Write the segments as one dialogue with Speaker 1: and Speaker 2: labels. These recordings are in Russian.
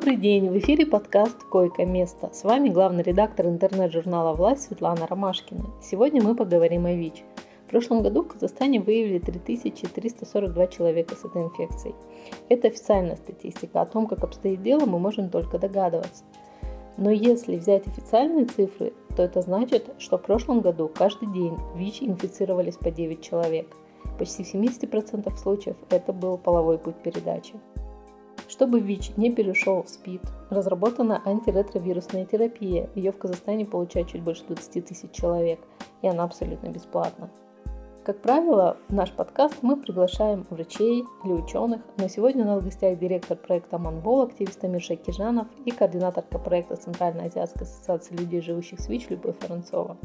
Speaker 1: Добрый день! В эфире подкаст «Койко-место». С вами главный редактор интернет-журнала «Власть» Светлана Ромашкина. Сегодня мы поговорим о ВИЧ. В прошлом году в Казахстане выявили 3342 человека с этой инфекцией. Это официальная статистика. О том, как обстоит дело, мы можем только догадываться. Но если взять официальные цифры, то это значит, что в прошлом году каждый день ВИЧ инфицировались по 9 человек. Почти в 70% случаев это был половой путь передачи. Чтобы ВИЧ не перешел в СПИД, разработана антиретровирусная терапия. Ее в Казахстане получают чуть больше 20 тысяч человек, и она абсолютно бесплатна. Как правило, в наш подкаст мы приглашаем врачей или ученых, но сегодня у нас в гостях директор проекта Манбол, активист Амир Шакижанов и координаторка проекта Центральной Азиатской ассоциации людей, живущих с ВИЧ Любовь Воронцова.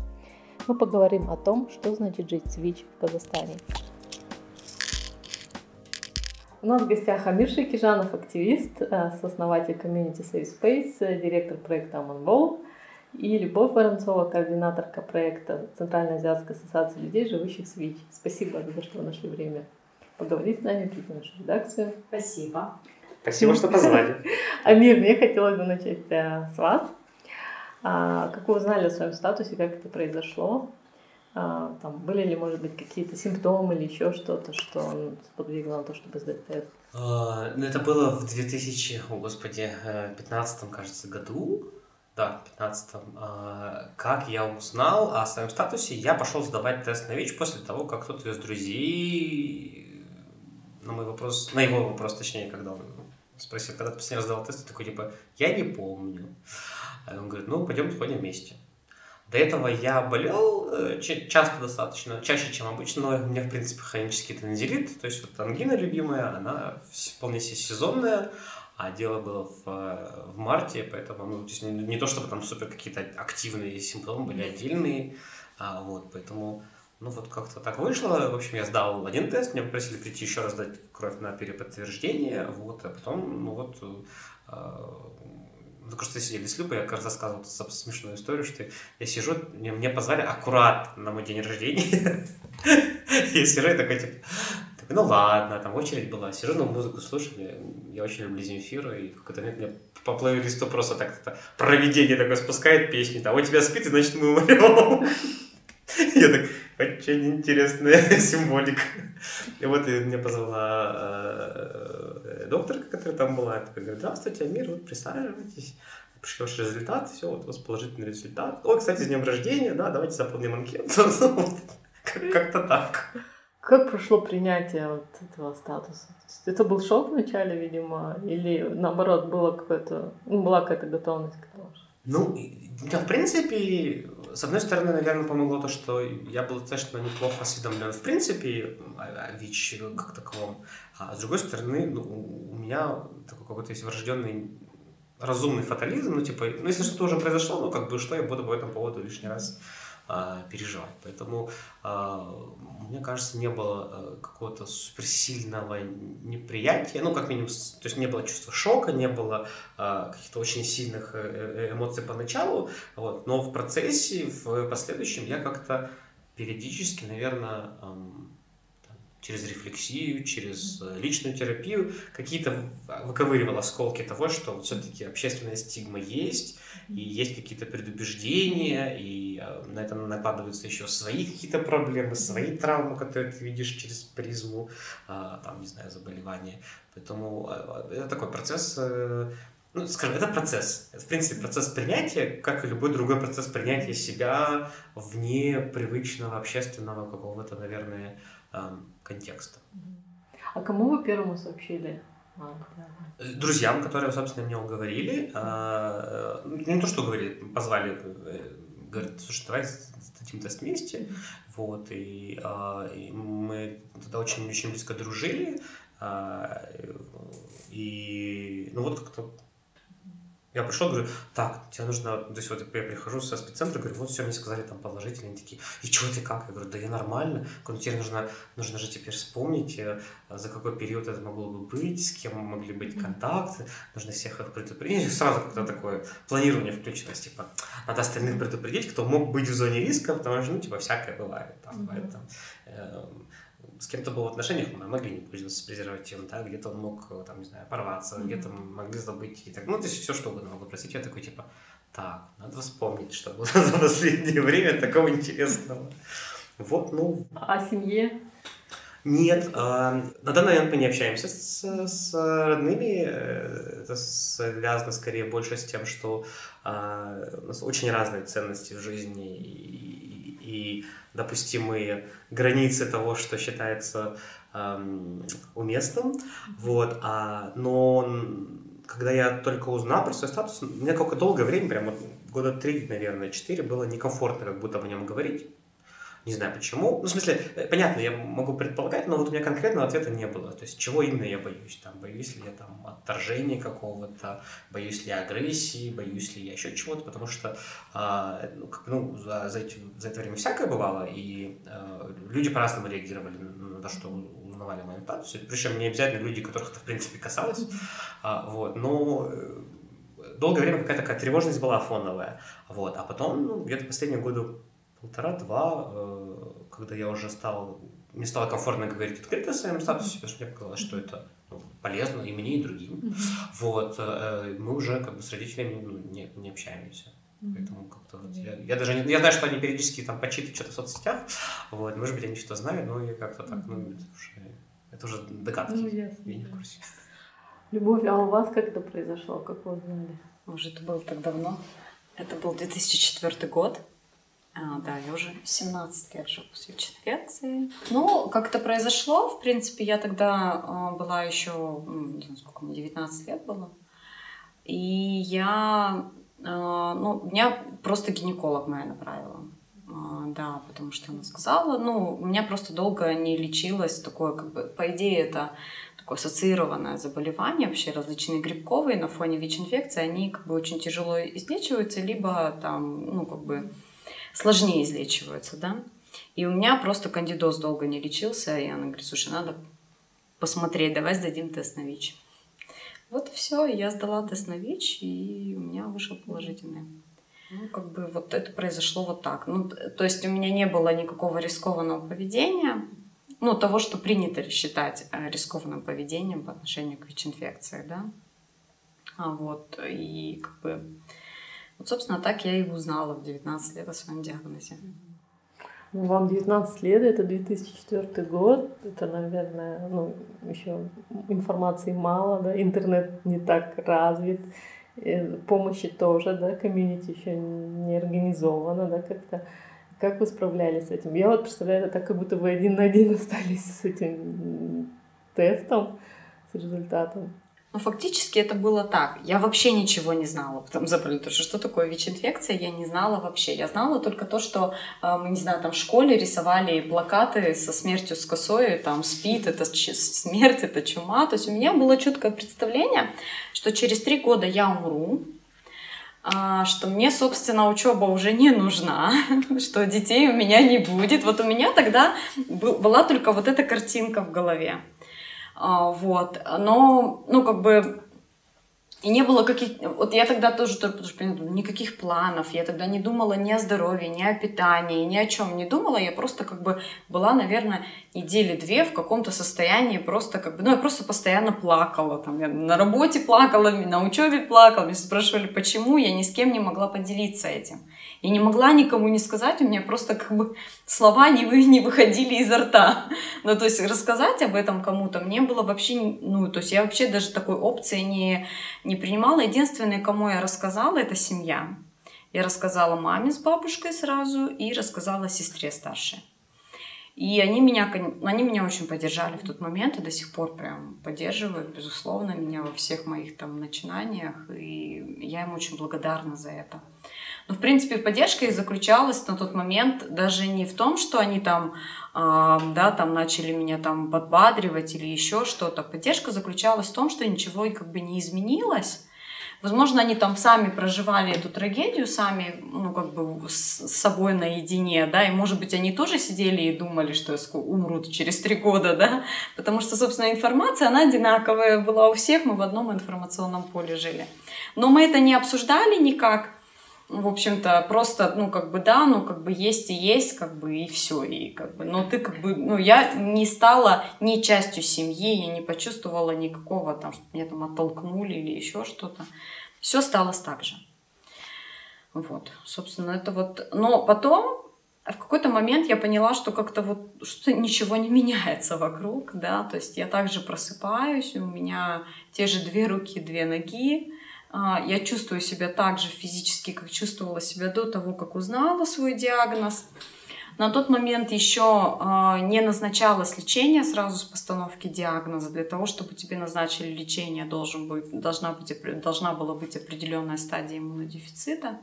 Speaker 1: Мы поговорим о том, что значит жить с ВИЧ в Казахстане. У нас в гостях Амир Шакижанов, активист, э, сооснователь комьюнити Safe Space, э, директор проекта Аманбол, и Любовь Воронцова, координаторка проекта Центральной Азиатской ассоциации людей, живущих с ВИЧ. Спасибо за то, что вы нашли время поговорить с нами, прийти в нашу редакцию.
Speaker 2: Спасибо.
Speaker 3: Спасибо, что позвали.
Speaker 1: Амир, мне хотелось бы начать э, с вас. А, как вы узнали о своем статусе, как это произошло? А, там, были ли, может быть, какие-то симптомы или еще что-то, что сподвигло на то, чтобы сдать тест?
Speaker 3: А, ну, это было в 2000, о господи, 15 э, кажется, году. Да, в 15 а, Как я узнал о своем статусе, я пошел сдавать тест на ВИЧ после того, как кто-то из друзей на мой вопрос, на его вопрос, точнее, когда он спросил, когда ты последний раз сдавал тест, я такой, типа, я не помню. А он говорит, ну, пойдем сходим вместе. До этого я болел э, часто достаточно, чаще, чем обычно, но у меня, в принципе, хронический тонзиллит, то есть вот ангина любимая, она вполне себе сезонная, а дело было в, э, в марте, поэтому ну, то есть не, не то, чтобы там супер какие-то активные симптомы были отдельные, а, вот, поэтому ну вот как-то так вышло. В общем, я сдал один тест, меня попросили прийти еще раз дать кровь на переподтверждение, вот, а потом, ну вот, э, только что сидели с Любой, я как раз рассказывал смешную историю, что я сижу, мне позвали аккурат на мой день рождения. Я сижу и такой, типа, ну ладно, там очередь была, сижу, на музыку слушаю, я очень люблю Земфиру, и в какой-то момент мне по плейлисту просто так это проведение такое спускает песню, там, у тебя спит, и значит мы умрем. Я так, очень интересная символика. И вот меня позвала э, докторка, которая там была, и говорит, здравствуйте, Амир, вот присаживайтесь, пришли ваш результат, все, вот у вас положительный результат. О, кстати, с днем рождения, да, давайте заполним анкету. Как-то так.
Speaker 1: Как прошло принятие вот этого статуса? Это был шок вначале, видимо, или наоборот было какое-то, ну, была какая-то готовность к этому?
Speaker 3: Ну, да, в принципе, с одной стороны, наверное, помогло то, что я был достаточно неплохо осведомлен в принципе о ВИЧ как таковом. А с другой стороны, ну, у меня такой какой-то есть врожденный разумный фатализм, ну, типа, ну, если что-то уже произошло, ну, как бы, что я буду по этому поводу лишний раз переживать. Поэтому, а, мне кажется, не было а, какого-то суперсильного неприятия, ну, как минимум, то есть не было чувства шока, не было а, каких-то очень сильных э, э, эмоций поначалу, вот, но в процессе, в последующем я как-то периодически, наверное, через рефлексию, через э, личную терапию какие-то выковыривал осколки того, что все-таки общественная стигма есть, и есть какие-то предубеждения, и э, на это накладываются еще свои какие-то проблемы, свои травмы, которые ты видишь через призму, а, там, не знаю, заболевания. Поэтому э, это такой процесс ну, скажем, это процесс. Это, в принципе, процесс принятия, как и любой другой процесс принятия себя вне привычного общественного какого-то, наверное, контекста.
Speaker 1: А кому вы первому сообщили?
Speaker 3: Друзьям, которые, собственно, меня уговорили. А, э, не то, что говорили, позвали, э, говорят, слушай, давай сдадим тест вместе. Вот, и, а, и мы тогда очень-очень близко дружили. А, и, ну вот как-то я пришел, говорю, так, тебе нужно, то есть вот я прихожу со спеццентра, говорю, вот все, мне сказали там положительные, они такие, и что ты как? Я говорю, да я нормально. Говорю, тебе нужно, нужно же теперь вспомнить, э, за какой период это могло бы быть, с кем могли быть контакты, нужно всех их предупредить. И сразу как-то такое планирование включилось, типа, надо остальных предупредить, кто мог быть в зоне риска, потому что, ну, типа, всякое бывает, там, mm-hmm. бывает, там, э, с кем-то был в отношениях, мы могли не пользоваться презервативом, да, где-то он мог, там, не знаю, порваться, mm-hmm. где-то могли забыть и так, ну, то есть все что угодно могу просить, я такой, типа, так, надо вспомнить, что было за последнее время такого интересного. Вот, ну...
Speaker 1: А семье?
Speaker 3: Нет, э, на данный момент мы не общаемся с, с родными. Это связано скорее больше с тем, что э, у нас очень разные ценности в жизни и, и допустимые границы того, что считается э, уместным. Вот, а, но когда я только узнал про свой статус, меня какое-то долгое время, прямо года три, наверное, четыре, было некомфортно как будто о нем говорить. Не знаю почему. Ну, в смысле, э, понятно, я могу предполагать, но вот у меня конкретного ответа не было. То есть, чего именно я боюсь? Там, боюсь ли я там отторжения какого-то, боюсь ли я агрессии, боюсь ли я еще чего-то, потому что а, ну, как, ну, за, за, эти, за это время всякое бывало, и а, люди по-разному реагировали на то, что узнавали мою статус. Причем не обязательно люди, которых это, в принципе, касалось. А, вот, но э, долгое время какая-то такая тревожность была фоновая. Вот, а потом, ну, где-то последние годы полтора-два, э, когда я уже стал, мне стало комфортно говорить открыто о своем статусе, потому что мне показалось, что это ну, полезно и мне, и другим. Mm-hmm. Вот, э, мы уже как бы с родителями ну, не, не общаемся. Поэтому как-то вот я, я даже не, я знаю, что они периодически там почитывают что-то в соцсетях, вот, может быть, они что-то знают, но я как-то так, ну, это уже, это уже догадки. Ну, ясно. Я не в курсе.
Speaker 1: Любовь, а у вас как это произошло, как вы узнали?
Speaker 2: Уже это было так давно. Это был 2004 год. А, да, я уже 17 лет живу с ВИЧ-инфекцией. Ну, как это произошло, в принципе, я тогда а, была еще, не знаю, сколько мне, 19 лет было. И я, а, ну, меня просто гинеколог моя направила. А, да, потому что она сказала, ну, у меня просто долго не лечилось такое, как бы, по идее, это такое ассоциированное заболевание, вообще различные грибковые на фоне ВИЧ-инфекции, они как бы очень тяжело излечиваются, либо там, ну, как бы сложнее излечиваются, да. И у меня просто кандидоз долго не лечился, и она говорит, слушай, надо посмотреть, давай сдадим тест на ВИЧ. Вот все, я сдала тест на ВИЧ, и у меня вышел положительный. Ну, как бы вот это произошло вот так. Ну, то есть у меня не было никакого рискованного поведения, ну, того, что принято считать э, рискованным поведением по отношению к ВИЧ-инфекции, да. А вот, и как бы вот, собственно, так я и узнала в 19 лет о своем диагнозе.
Speaker 1: Ну, вам 19 лет, это 2004 год, это, наверное, ну, еще информации мало, да, интернет не так развит, помощи тоже, да, комьюнити еще не организовано, да, как-то. Как вы справлялись с этим? Я вот представляю, это так, как будто вы один на один остались с этим тестом, с результатом.
Speaker 2: Но фактически это было так. Я вообще ничего не знала потом за потому что такое ВИЧ-инфекция, я не знала вообще. Я знала только то, что э, мы, не знаю, там в школе рисовали плакаты со смертью с косой, там спит, это смерть, это чума. То есть у меня было четкое представление, что через три года я умру, а, что мне, собственно, учеба уже не нужна, что детей у меня не будет. Вот у меня тогда была только вот эта картинка в голове. А, вот. Но, ну, как бы, и не было каких... Вот я тогда тоже, тоже никаких планов. Я тогда не думала ни о здоровье, ни о питании, ни о чем не думала. Я просто как бы была, наверное, недели две в каком-то состоянии просто как бы... Ну, я просто постоянно плакала. Там, я на работе плакала, на учебе плакала. Меня спрашивали, почему. Я ни с кем не могла поделиться этим. Я не могла никому не сказать, у меня просто как бы слова не, вы, не выходили изо рта. Ну, то есть рассказать об этом кому-то мне было вообще, ну, то есть я вообще даже такой опции не, не принимала. Единственное, кому я рассказала, это семья. Я рассказала маме с бабушкой сразу и рассказала сестре старшей. И они меня, они меня очень поддержали в тот момент и до сих пор прям поддерживают, безусловно, меня во всех моих там начинаниях. И я им очень благодарна за это. Но, в принципе, поддержка их заключалась на тот момент даже не в том, что они там, э, да, там начали меня там подбадривать или еще что-то. Поддержка заключалась в том, что ничего как бы не изменилось. Возможно, они там сами проживали эту трагедию, сами, ну, как бы с собой наедине, да, и, может быть, они тоже сидели и думали, что умрут через три года, да, потому что, собственно, информация, она одинаковая была у всех, мы в одном информационном поле жили. Но мы это не обсуждали никак, в общем-то, просто, ну, как бы, да, ну, как бы есть и есть, как бы, и все, и как бы, но ты, как бы, ну, я не стала ни частью семьи, я не почувствовала никакого там, что меня там оттолкнули или еще что-то. Все осталось так же. Вот, собственно, это вот, но потом в какой-то момент я поняла, что как-то вот что ничего не меняется вокруг, да, то есть я также просыпаюсь, у меня те же две руки, две ноги, я чувствую себя так же физически, как чувствовала себя до того, как узнала свой диагноз. На тот момент еще а, не назначалось лечение сразу с постановки диагноза. Для того, чтобы тебе назначили лечение, должен быть, должна, быть, должна была быть определенная стадия иммунодефицита.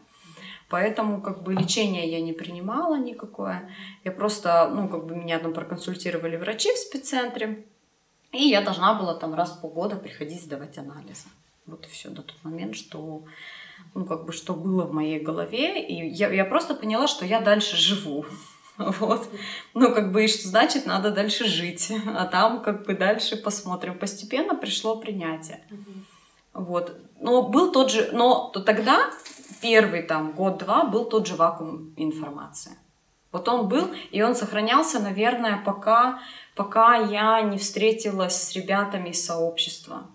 Speaker 2: Поэтому как бы лечение я не принимала никакое. Я просто, ну, как бы меня там проконсультировали врачи в спеццентре. И я должна была там раз в полгода приходить сдавать анализы. Вот все до тот момент, что ну, как бы, что было в моей голове. И я, я просто поняла, что я дальше живу. Вот. Ну, как бы, и что значит, надо дальше жить. А там, как бы, дальше посмотрим. Постепенно пришло принятие. Вот. Но был тот же... Но то тогда, первый там год-два, был тот же вакуум информации. Вот он был, и он сохранялся, наверное, пока, пока я не встретилась с ребятами из сообщества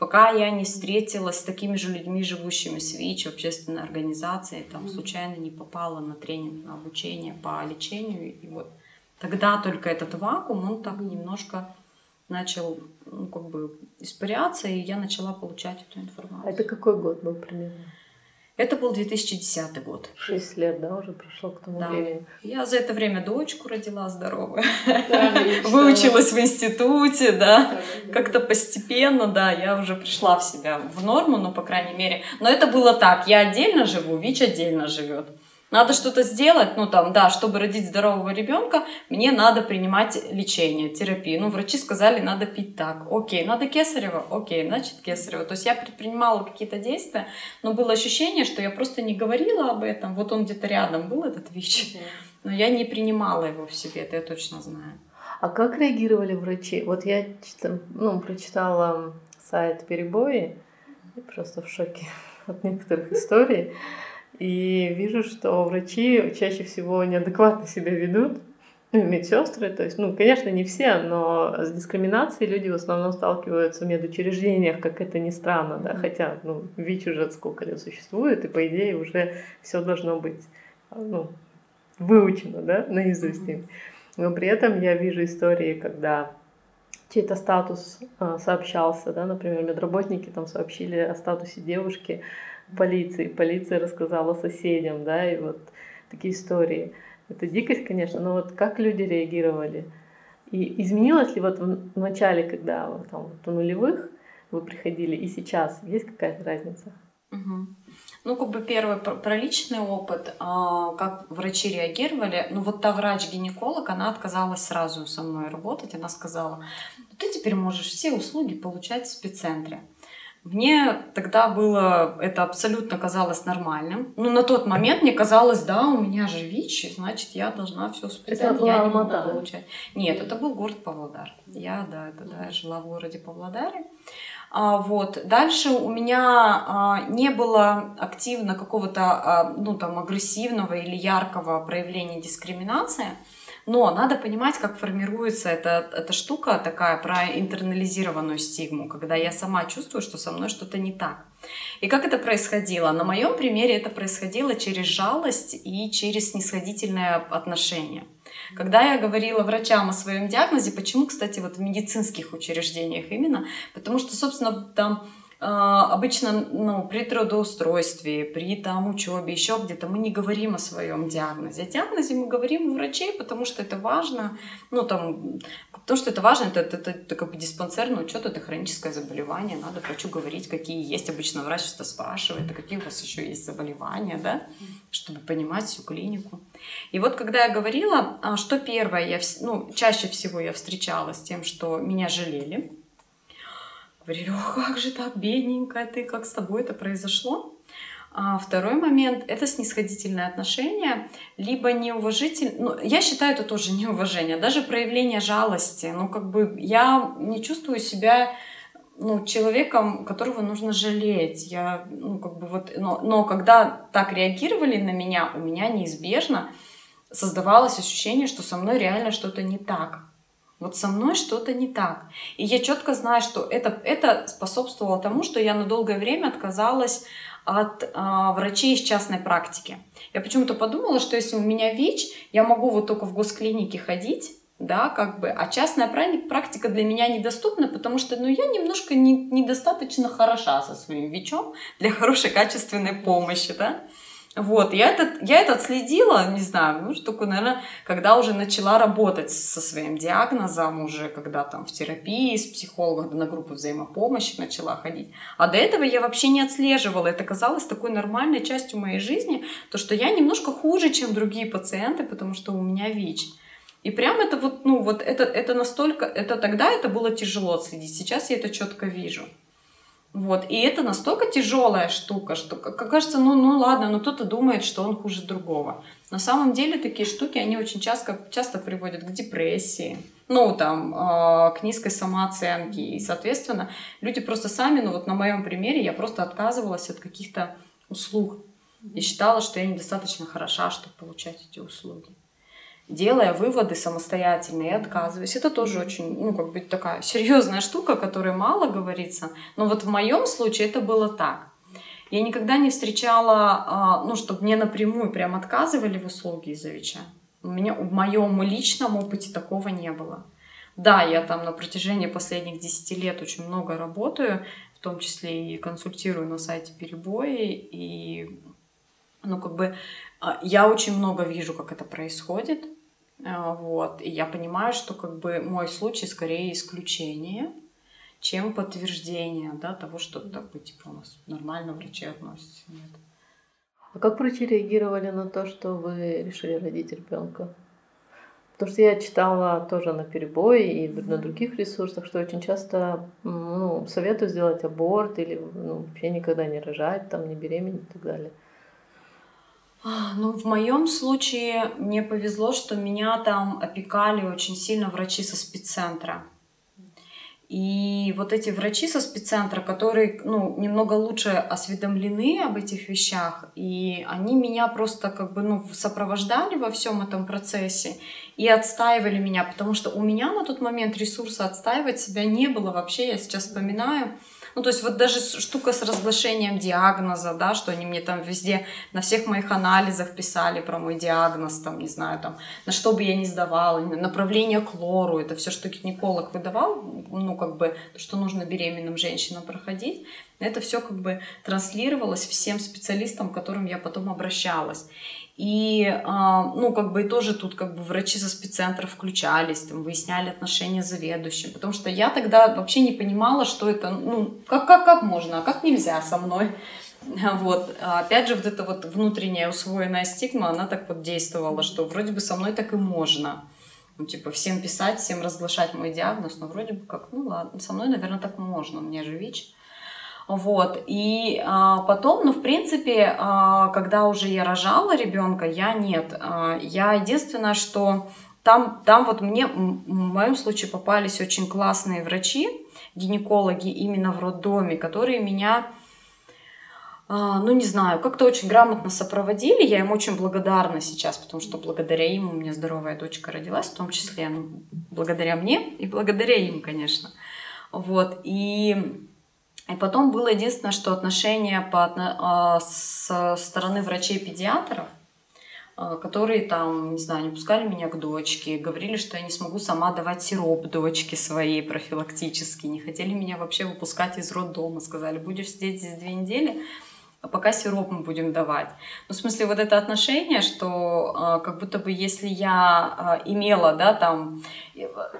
Speaker 2: пока я не встретилась с такими же людьми, живущими с ВИЧ, общественной организацией, там случайно не попала на тренинг, на обучение по лечению. И вот тогда только этот вакуум, он так немножко начал ну, как бы испаряться, и я начала получать эту информацию.
Speaker 1: А это какой год был примерно?
Speaker 2: Это был 2010 год.
Speaker 1: Шесть лет, да, уже прошло к тому да. времени.
Speaker 2: Я за это время дочку родила здоровую. Да, Выучилась в институте, да. Как-то постепенно, да, я уже пришла в себя в норму, ну, по крайней мере. Но это было так. Я отдельно живу, ВИЧ отдельно живет. Надо что-то сделать, ну там, да, чтобы родить здорового ребенка, мне надо принимать лечение, терапию. Ну, врачи сказали, надо пить так. Окей, надо кесарево? Окей, значит кесарево. То есть я предпринимала какие-то действия, но было ощущение, что я просто не говорила об этом. Вот он где-то рядом был, этот ВИЧ, но я не принимала его в себе, это я точно знаю.
Speaker 1: А как реагировали врачи? Вот я ну, прочитала сайт «Перебои», просто в шоке от некоторых историй. И вижу, что врачи чаще всего неадекватно себя ведут, ну, медсестры, то есть, ну, конечно, не все, но с дискриминацией люди в основном сталкиваются в медучреждениях, как это ни странно, да, хотя, ну, ВИЧ уже сколько лет существует, и, по идее, уже все должно быть, ну, выучено, да, наизусть им. Но при этом я вижу истории, когда чей-то статус а, сообщался, да, например, медработники там сообщили о статусе девушки, полиции. Полиция рассказала соседям, да, и вот такие истории. Это дикость, конечно, но вот как люди реагировали? И изменилось ли вот в начале, когда там, вот у нулевых вы приходили, и сейчас есть какая-то разница?
Speaker 2: Угу. Ну, как бы первый про личный опыт, а, как врачи реагировали. Ну, вот та врач-гинеколог, она отказалась сразу со мной работать. Она сказала, ты теперь можешь все услуги получать в спеццентре. Мне тогда было, это абсолютно казалось нормальным. Ну, на тот момент мне казалось, да, у меня же ВИЧ, значит, я должна все это я не могу получать. Нет, это был город Павлодар. Я, да, это, да, я жила в городе Павлодаре. А, вот. Дальше у меня а, не было активно какого-то, а, ну, там, агрессивного или яркого проявления дискриминации. Но надо понимать, как формируется эта, эта штука такая про интернализированную стигму, когда я сама чувствую, что со мной что-то не так. И как это происходило? На моем примере это происходило через жалость и через снисходительное отношение. Когда я говорила врачам о своем диагнозе, почему, кстати, вот в медицинских учреждениях именно, потому что, собственно, там обычно ну, при трудоустройстве, при там учебе, еще где-то мы не говорим о своем диагнозе. О диагнозе мы говорим у врачей, потому что это важно. Ну, там, то, что это важно, это, это, это, это как бы диспансерный учет, это хроническое заболевание. Надо врачу говорить, какие есть. Обычно врач что спрашивает, а какие у вас еще есть заболевания, да, чтобы понимать всю клинику. И вот когда я говорила, а, что первое, я, ну, чаще всего я встречалась с тем, что меня жалели, Говорили, ох, как же так, бедненькая ты, как с тобой это произошло? А второй момент — это снисходительное отношение, либо неуважительное. Ну, я считаю, это тоже неуважение, даже проявление жалости. Ну, как бы я не чувствую себя ну, человеком, которого нужно жалеть. Я, ну, как бы вот, но, но когда так реагировали на меня, у меня неизбежно создавалось ощущение, что со мной реально что-то не так. Вот со мной что-то не так. И я четко знаю, что это, это способствовало тому, что я на долгое время отказалась от а, врачей из частной практики. Я почему-то подумала, что если у меня ВИЧ, я могу вот только в госклинике ходить, да, как бы, а частная практика для меня недоступна, потому что, ну, я немножко не, недостаточно хороша со своим ВИЧом для хорошей качественной помощи, да. Вот, я это, я это отследила, не знаю, ну, что такое, наверное, когда уже начала работать со своим диагнозом, уже когда там в терапии с психологом на группы взаимопомощи начала ходить. А до этого я вообще не отслеживала. Это казалось такой нормальной частью моей жизни, то, что я немножко хуже, чем другие пациенты, потому что у меня ВИЧ. И прям это вот, ну, вот это, это настолько, это тогда это было тяжело отследить. Сейчас я это четко вижу. Вот. И это настолько тяжелая штука, что кажется, ну, ну ладно, но кто-то думает, что он хуже другого. На самом деле такие штуки, они очень часто, часто приводят к депрессии, ну, там, э, к низкой самооценке. И, соответственно, люди просто сами, ну, вот на моем примере, я просто отказывалась от каких-то услуг. И считала, что я недостаточно хороша, чтобы получать эти услуги делая выводы самостоятельно и отказываясь. Это тоже очень, ну, как бы такая серьезная штука, о которой мало говорится. Но вот в моем случае это было так. Я никогда не встречала, а, ну, чтобы мне напрямую прям отказывали в услуге из-за ВИЧа. У меня в моем личном опыте такого не было. Да, я там на протяжении последних 10 лет очень много работаю, в том числе и консультирую на сайте Перебои, и ну, как бы а, я очень много вижу, как это происходит. А, вот. И я понимаю, что как бы мой случай скорее исключение, чем подтверждение да, того, что так типа, у нас нормально врачи относятся. Нет.
Speaker 1: А как врачи реагировали на то, что вы решили родить ребенка? Потому что я читала тоже на перебой и на других ресурсах, что очень часто ну, советую сделать аборт или ну, вообще никогда не рожать, там, не беременеть и так далее.
Speaker 2: А, ну, в моем случае мне повезло, что меня там опекали очень сильно врачи со спеццентра. И вот эти врачи со спеццентра, которые ну, немного лучше осведомлены об этих вещах, и они меня просто как бы ну, сопровождали во всем этом процессе и отстаивали меня, потому что у меня на тот момент ресурса отстаивать себя не было вообще. Я сейчас вспоминаю, ну, то есть вот даже штука с разглашением диагноза, да, что они мне там везде на всех моих анализах писали про мой диагноз, там, не знаю, там, на что бы я ни сдавала, направление к лору, это все, что гинеколог выдавал, ну, как бы, то, что нужно беременным женщинам проходить, это все как бы транслировалось всем специалистам, к которым я потом обращалась. И, а, ну, как бы тоже тут как бы врачи со спеццентра включались, там, выясняли отношения с заведующим, потому что я тогда вообще не понимала, что это, ну, как, как, как можно, а как нельзя со мной. Вот. А опять же, вот эта вот внутренняя усвоенная стигма, она так вот действовала, что вроде бы со мной так и можно. Ну, типа, всем писать, всем разглашать мой диагноз, но вроде бы как, ну ладно, со мной, наверное, так можно, у меня же ВИЧ. Вот. И а, потом, ну, в принципе, а, когда уже я рожала ребенка, я нет. А, я единственное, что там, там вот мне, в моем случае, попались очень классные врачи, гинекологи именно в роддоме, которые меня а, ну, не знаю, как-то очень грамотно сопроводили. Я им очень благодарна сейчас, потому что благодаря им у меня здоровая дочка родилась, в том числе ну, благодаря мне и благодаря им, конечно. Вот. И и потом было единственное, что отношение по, а, со стороны врачей-педиатров, а, которые там, не знаю, не пускали меня к дочке, говорили, что я не смогу сама давать сироп дочке своей профилактически, не хотели меня вообще выпускать из роддома, сказали, будешь сидеть здесь две недели, а пока сироп мы будем давать. Ну, в смысле, вот это отношение, что э, как будто бы если я э, имела, да, там,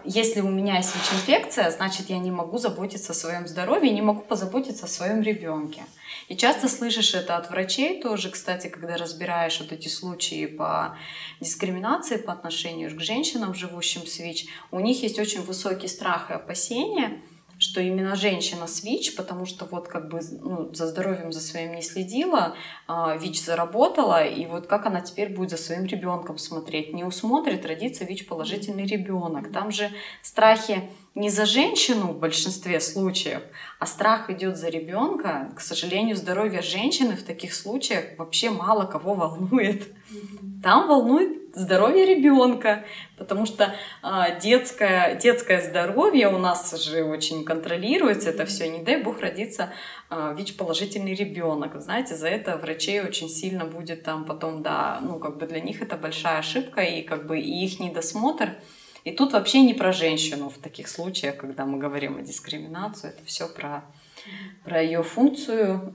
Speaker 2: если у меня есть ВИЧ-инфекция, значит, я не могу заботиться о своем здоровье, не могу позаботиться о своем ребенке. И часто слышишь это от врачей тоже, кстати, когда разбираешь вот эти случаи по дискриминации по отношению к женщинам, живущим с ВИЧ, у них есть очень высокий страх и опасения – что именно женщина с ВИЧ, потому что вот как бы ну, за здоровьем за своим не следила, а, ВИЧ заработала, и вот как она теперь будет за своим ребенком смотреть? Не усмотрит, родится ВИЧ положительный ребенок. Там же страхи не за женщину в большинстве случаев, а страх идет за ребенка. К сожалению, здоровье женщины в таких случаях вообще мало кого волнует. Там волнует здоровье ребенка, потому что а, детское, детское здоровье у нас же очень контролируется, это все, не дай бог родиться а, ВИЧ-положительный ребенок. Знаете, за это врачей очень сильно будет там потом, да, ну как бы для них это большая ошибка, и как бы и их недосмотр. И тут вообще не про женщину в таких случаях, когда мы говорим о дискриминации, это все про про ее функцию,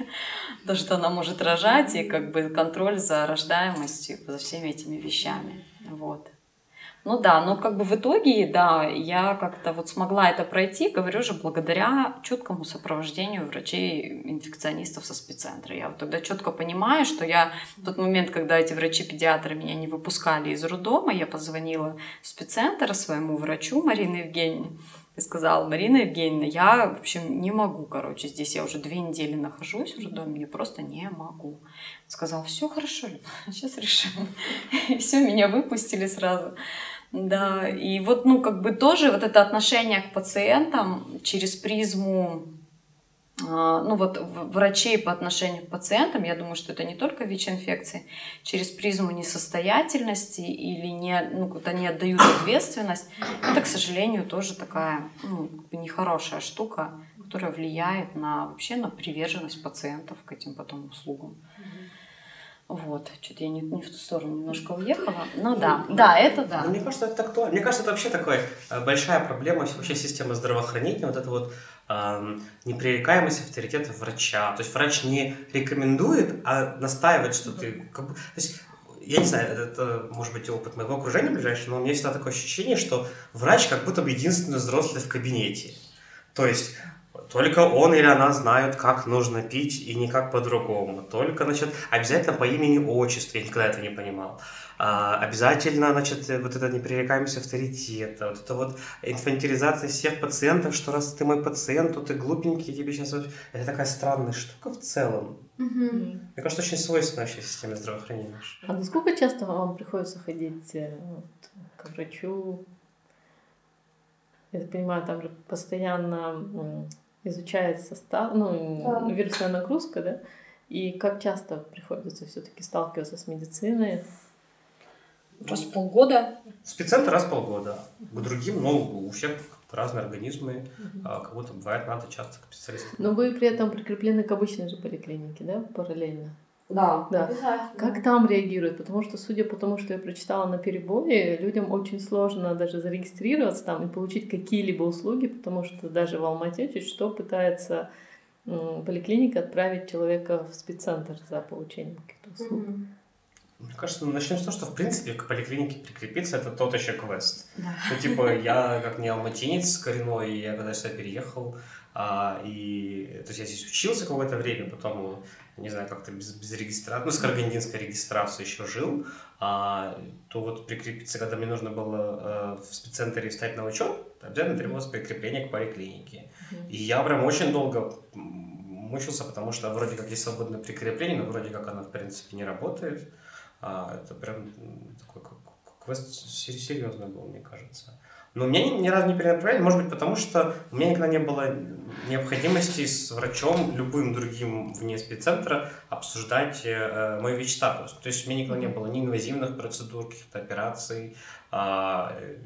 Speaker 2: то, что она может рожать, и как бы контроль за рождаемостью, за всеми этими вещами. Вот. Ну да, но как бы в итоге, да, я как-то вот смогла это пройти, говорю же, благодаря чуткому сопровождению врачей-инфекционистов со спеццентра. Я вот тогда четко понимаю, что я в тот момент, когда эти врачи-педиатры меня не выпускали из роддома, я позвонила в спеццентр своему врачу Марине Евгеньевне, и сказала, Марина Евгеньевна, я, в общем, не могу, короче, здесь я уже две недели нахожусь в роддоме, я просто не могу. Сказал, все хорошо, сейчас решим. И все, меня выпустили сразу. Да, и вот, ну, как бы тоже вот это отношение к пациентам через призму а, ну вот врачей по отношению к пациентам, я думаю, что это не только ВИЧ-инфекции, через призму несостоятельности или не, ну, когда не отдают ответственность, это, к сожалению, тоже такая ну, нехорошая штука, которая влияет на вообще на приверженность пациентов к этим потом услугам. Вот, что-то я не, не в ту сторону немножко уехала. Но да, да, это да.
Speaker 3: Ну, мне кажется, это актуально. Мне кажется, это вообще такая э, большая проблема вообще системы здравоохранения, вот это вот э, непререкаемость авторитета врача. То есть врач не рекомендует, а настаивает, что ты... Как бы, то есть, я не знаю, это, это может быть опыт моего окружения ближайшего, но у меня всегда такое ощущение, что врач как будто бы единственный взрослый в кабинете. То есть только он или она знают, как нужно пить и никак по-другому. Только, значит, обязательно по имени отчеству. Я никогда этого не понимал. А, обязательно, значит, вот эта непререкаемость авторитета, вот это вот инфантилизация всех пациентов, что раз ты мой пациент, то ты глупенький, тебе сейчас... Это такая странная штука в целом. Угу. Мне кажется, очень свойственно вообще системе здравоохранения.
Speaker 1: А насколько часто вам приходится ходить э, вот, к врачу? Я так понимаю, там же постоянно изучает состав, ну, да. вирусная нагрузка, да? И как часто приходится все-таки сталкиваться с медициной?
Speaker 2: Раз в полгода.
Speaker 3: Спеццентр раз в полгода. К другим, ну, у всех разные организмы, угу. а кого-то бывает надо часто к специалисту.
Speaker 1: Но вы при этом прикреплены к обычной же поликлинике, да, параллельно?
Speaker 2: Да,
Speaker 1: да. Как там реагируют? Потому что, судя по тому, что я прочитала на перебое, людям очень сложно даже зарегистрироваться там и получить какие-либо услуги, потому что даже в Алмате чуть что пытается поликлиника отправить человека в спеццентр за получением каких-то услуг. Mm-hmm.
Speaker 3: Мне кажется, ну, начнем с того, что в принципе к поликлинике прикрепиться это тот еще квест. Да. Ну, типа, я как не алматинец коренной, я когда сюда переехал, а, и то есть я здесь учился какое-то время, потом не знаю, как-то без, без регистрации, ну, с каргандинской регистрацией еще жил, а, то вот прикрепиться, когда мне нужно было э, в спеццентре встать на учет, обязательно требовалось прикрепление к поликлинике. Mm-hmm. И я прям очень долго мучился, потому что вроде как есть свободное прикрепление, но вроде как оно, в принципе, не работает. А, это прям такой квест серьезный был, мне кажется. Но меня ни, ни разу не перенаправляли, может быть, потому что у меня никогда не было необходимости с врачом, любым другим вне спеццентра, обсуждать э, мой ВИЧ-статус. То есть у меня никогда не было ни инвазивных процедур, каких-то операций, а, э,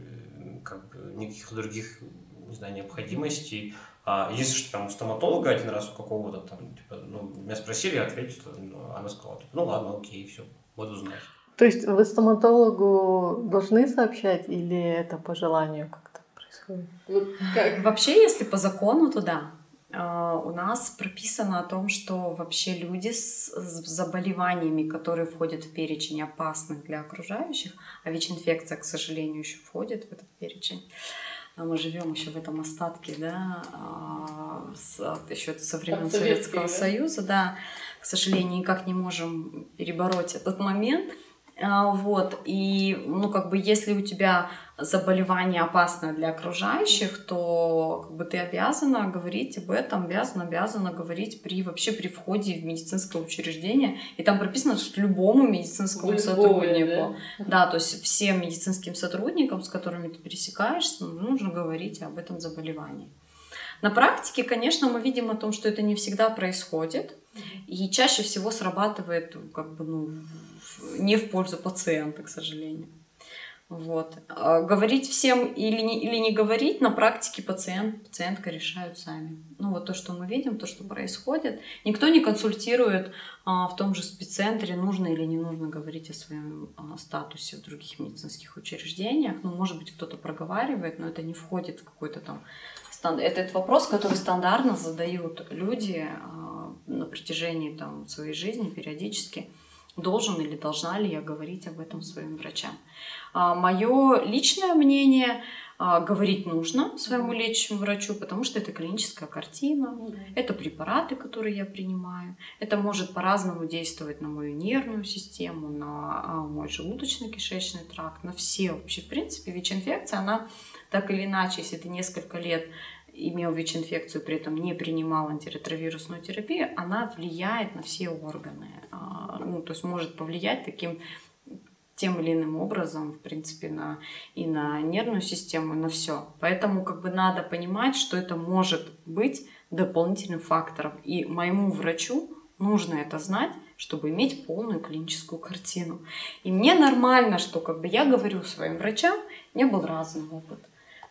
Speaker 3: как бы никаких других, не знаю, необходимостей. А, если что, там у стоматолога один раз у какого-то там, типа, ну, меня спросили, я ответил, ну, она сказала, типа, ну ладно, окей, все, буду знать.
Speaker 1: То есть вы стоматологу должны сообщать или это по желанию как-то происходит?
Speaker 2: Ну, как... Вообще, если по закону, то да. А, у нас прописано о том, что вообще люди с заболеваниями, которые входят в перечень опасных для окружающих, а ВИЧ-инфекция, к сожалению, еще входит в этот перечень, а мы живем еще в этом остатке, да, а, с, еще со времен Советского да? Союза, да, к сожалению, никак не можем перебороть этот момент – вот, и, ну, как бы, если у тебя заболевание опасное для окружающих, то как бы ты обязана говорить об этом, обязана, обязана говорить при вообще при входе в медицинское учреждение. И там прописано, что любому медицинскому Любое, сотруднику, да? да, то есть всем медицинским сотрудникам, с которыми ты пересекаешься, нужно говорить об этом заболевании. На практике, конечно, мы видим о том, что это не всегда происходит, и чаще всего срабатывает как бы, ну, не в пользу пациента, к сожалению. Вот. А говорить всем или не, или не говорить, на практике пациент, пациентка решают сами. Ну вот то, что мы видим, то, что происходит. Никто не консультирует а, в том же спеццентре, нужно или не нужно говорить о своем а, статусе в других медицинских учреждениях. Ну, может быть, кто-то проговаривает, но это не входит в какой-то там... Станд... Это, это вопрос, который стандартно задают люди а, на протяжении там, своей жизни периодически должен или должна ли я говорить об этом своим врачам. А, Мое личное мнение а, говорить нужно своему лечащему врачу, потому что это клиническая картина, это препараты, которые я принимаю, это может по-разному действовать на мою нервную систему, на а, мой желудочно-кишечный тракт, на все вообще. В принципе, ВИЧ-инфекция, она так или иначе, если ты несколько лет имел ВИЧ-инфекцию, при этом не принимал антиретровирусную терапию, она влияет на все органы. А, ну, то есть может повлиять таким тем или иным образом, в принципе, на, и на нервную систему, и на все. Поэтому как бы надо понимать, что это может быть дополнительным фактором. И моему врачу нужно это знать, чтобы иметь полную клиническую картину. И мне нормально, что как бы я говорю своим врачам, у меня был разный опыт.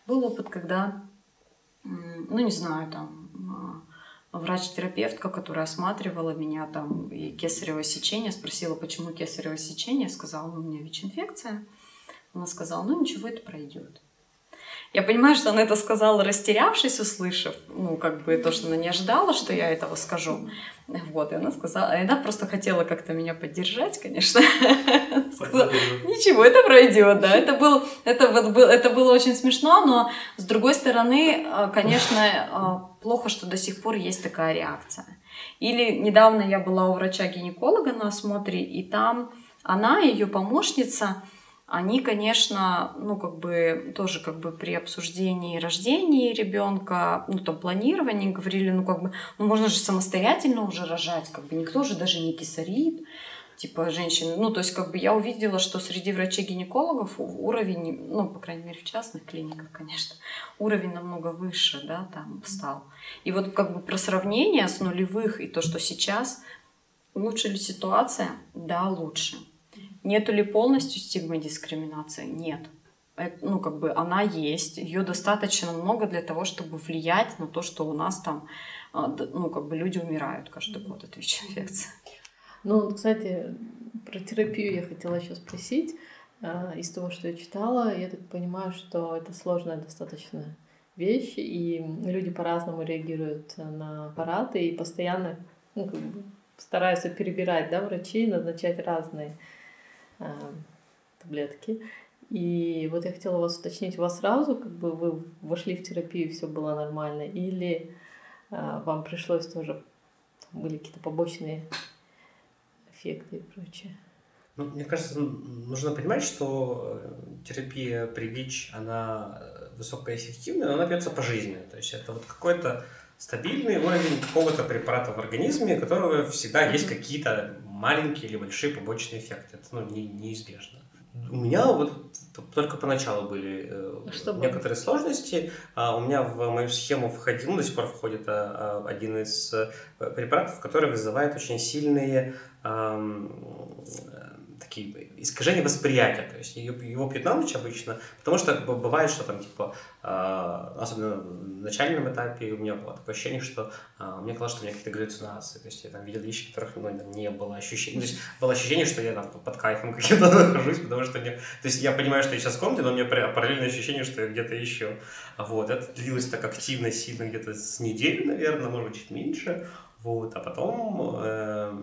Speaker 2: Был опыт, когда ну, не знаю, там, а, врач-терапевтка, которая осматривала меня там и кесарево сечение, спросила, почему кесарево сечение, сказала, у меня ВИЧ-инфекция. Она сказала, ну, ничего, это пройдет. Я понимаю, что она это сказала, растерявшись, услышав, ну, как бы то, что она не ожидала, что я этого скажу. Вот, и она сказала, и она просто хотела как-то меня поддержать, конечно. Сказала, Ничего, это пройдет, да. Это, был, это, вот был, это было очень смешно, но с другой стороны, э, конечно, э, плохо, что до сих пор есть такая реакция. Или недавно я была у врача-гинеколога на осмотре, и там она, ее помощница, они, конечно, ну, как бы, тоже как бы при обсуждении рождения ребенка, ну, там, планировании говорили, ну, как бы, ну, можно же самостоятельно уже рожать, как бы, никто же даже не кисарит, типа, женщины. Ну, то есть, как бы, я увидела, что среди врачей-гинекологов уровень, ну, по крайней мере, в частных клиниках, конечно, уровень намного выше, да, там стал. И вот, как бы, про сравнение с нулевых и то, что сейчас, лучше ли ситуация? Да, лучше. Нету ли полностью стигмы дискриминации? Нет. Это, ну, как бы она есть, ее достаточно много для того, чтобы влиять на то, что у нас там, а, ну, как бы люди умирают каждый год от ВИЧ-инфекции.
Speaker 1: Ну, кстати, про терапию я хотела еще спросить. А, из того, что я читала, я так понимаю, что это сложная достаточно вещь, и люди по-разному реагируют на аппараты, и постоянно ну, как бы стараются перебирать, да, врачи, назначать разные таблетки. И вот я хотела вас уточнить, у вас сразу как бы вы вошли в терапию, все было нормально, или э, вам пришлось тоже, были какие-то побочные эффекты и прочее?
Speaker 3: Ну, мне кажется, нужно понимать, что э, терапия при ВИЧ, она высокоэффективная, но она бьется по жизни. То есть это вот какой-то стабильный уровень какого-то препарата в организме, у которого всегда есть какие-то маленькие или большие побочные эффекты. Это ну, не, неизбежно. У меня вот только поначалу были э, Что некоторые было? сложности. А у меня в мою схему входил, ну, до сих пор входит а, а, один из э, препаратов, который вызывает очень сильные такие искажения восприятия, то есть его пьют на ночь обычно, потому что бывает, что там, типа, а, особенно на начальном этапе у меня было такое ощущение, что а, мне казалось, что у меня какие-то галлюцинации, то есть я там видел вещи, которых ну, не было ощущения, то есть было ощущение, что я там под кайфом каким-то нахожусь, потому что мне, то есть я понимаю, что я сейчас в комнате, но у меня параллельное ощущение, что я где-то еще, вот, это длилось так активно, сильно где-то с недели, наверное, может чуть меньше, вот, а потом, э,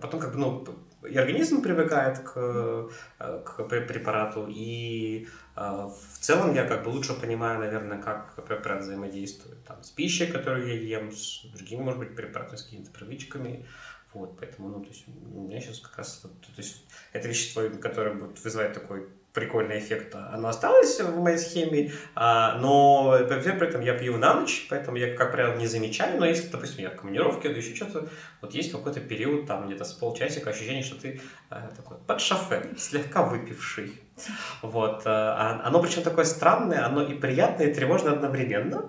Speaker 3: потом как бы, ну, и организм привыкает к, к препарату, и э, в целом я как бы лучше понимаю, наверное, как препарат взаимодействует там, с пищей, которую я ем, с другими, может быть, препаратами, с какими-то привычками. Вот, поэтому, ну, то есть, у меня сейчас как раз, вот, то есть, это вещество, которое будет вызывать такой прикольный эффект. Оно осталось в моей схеме, а, но при этом я пью на ночь, поэтому я, как правило, не замечаю. Но если, допустим, я в командировке или еще что-то, вот есть какой-то период, там где-то с полчасика ощущение, что ты а, такой под шофе, слегка выпивший. Вот. А, оно причем такое странное, оно и приятное, и тревожное одновременно.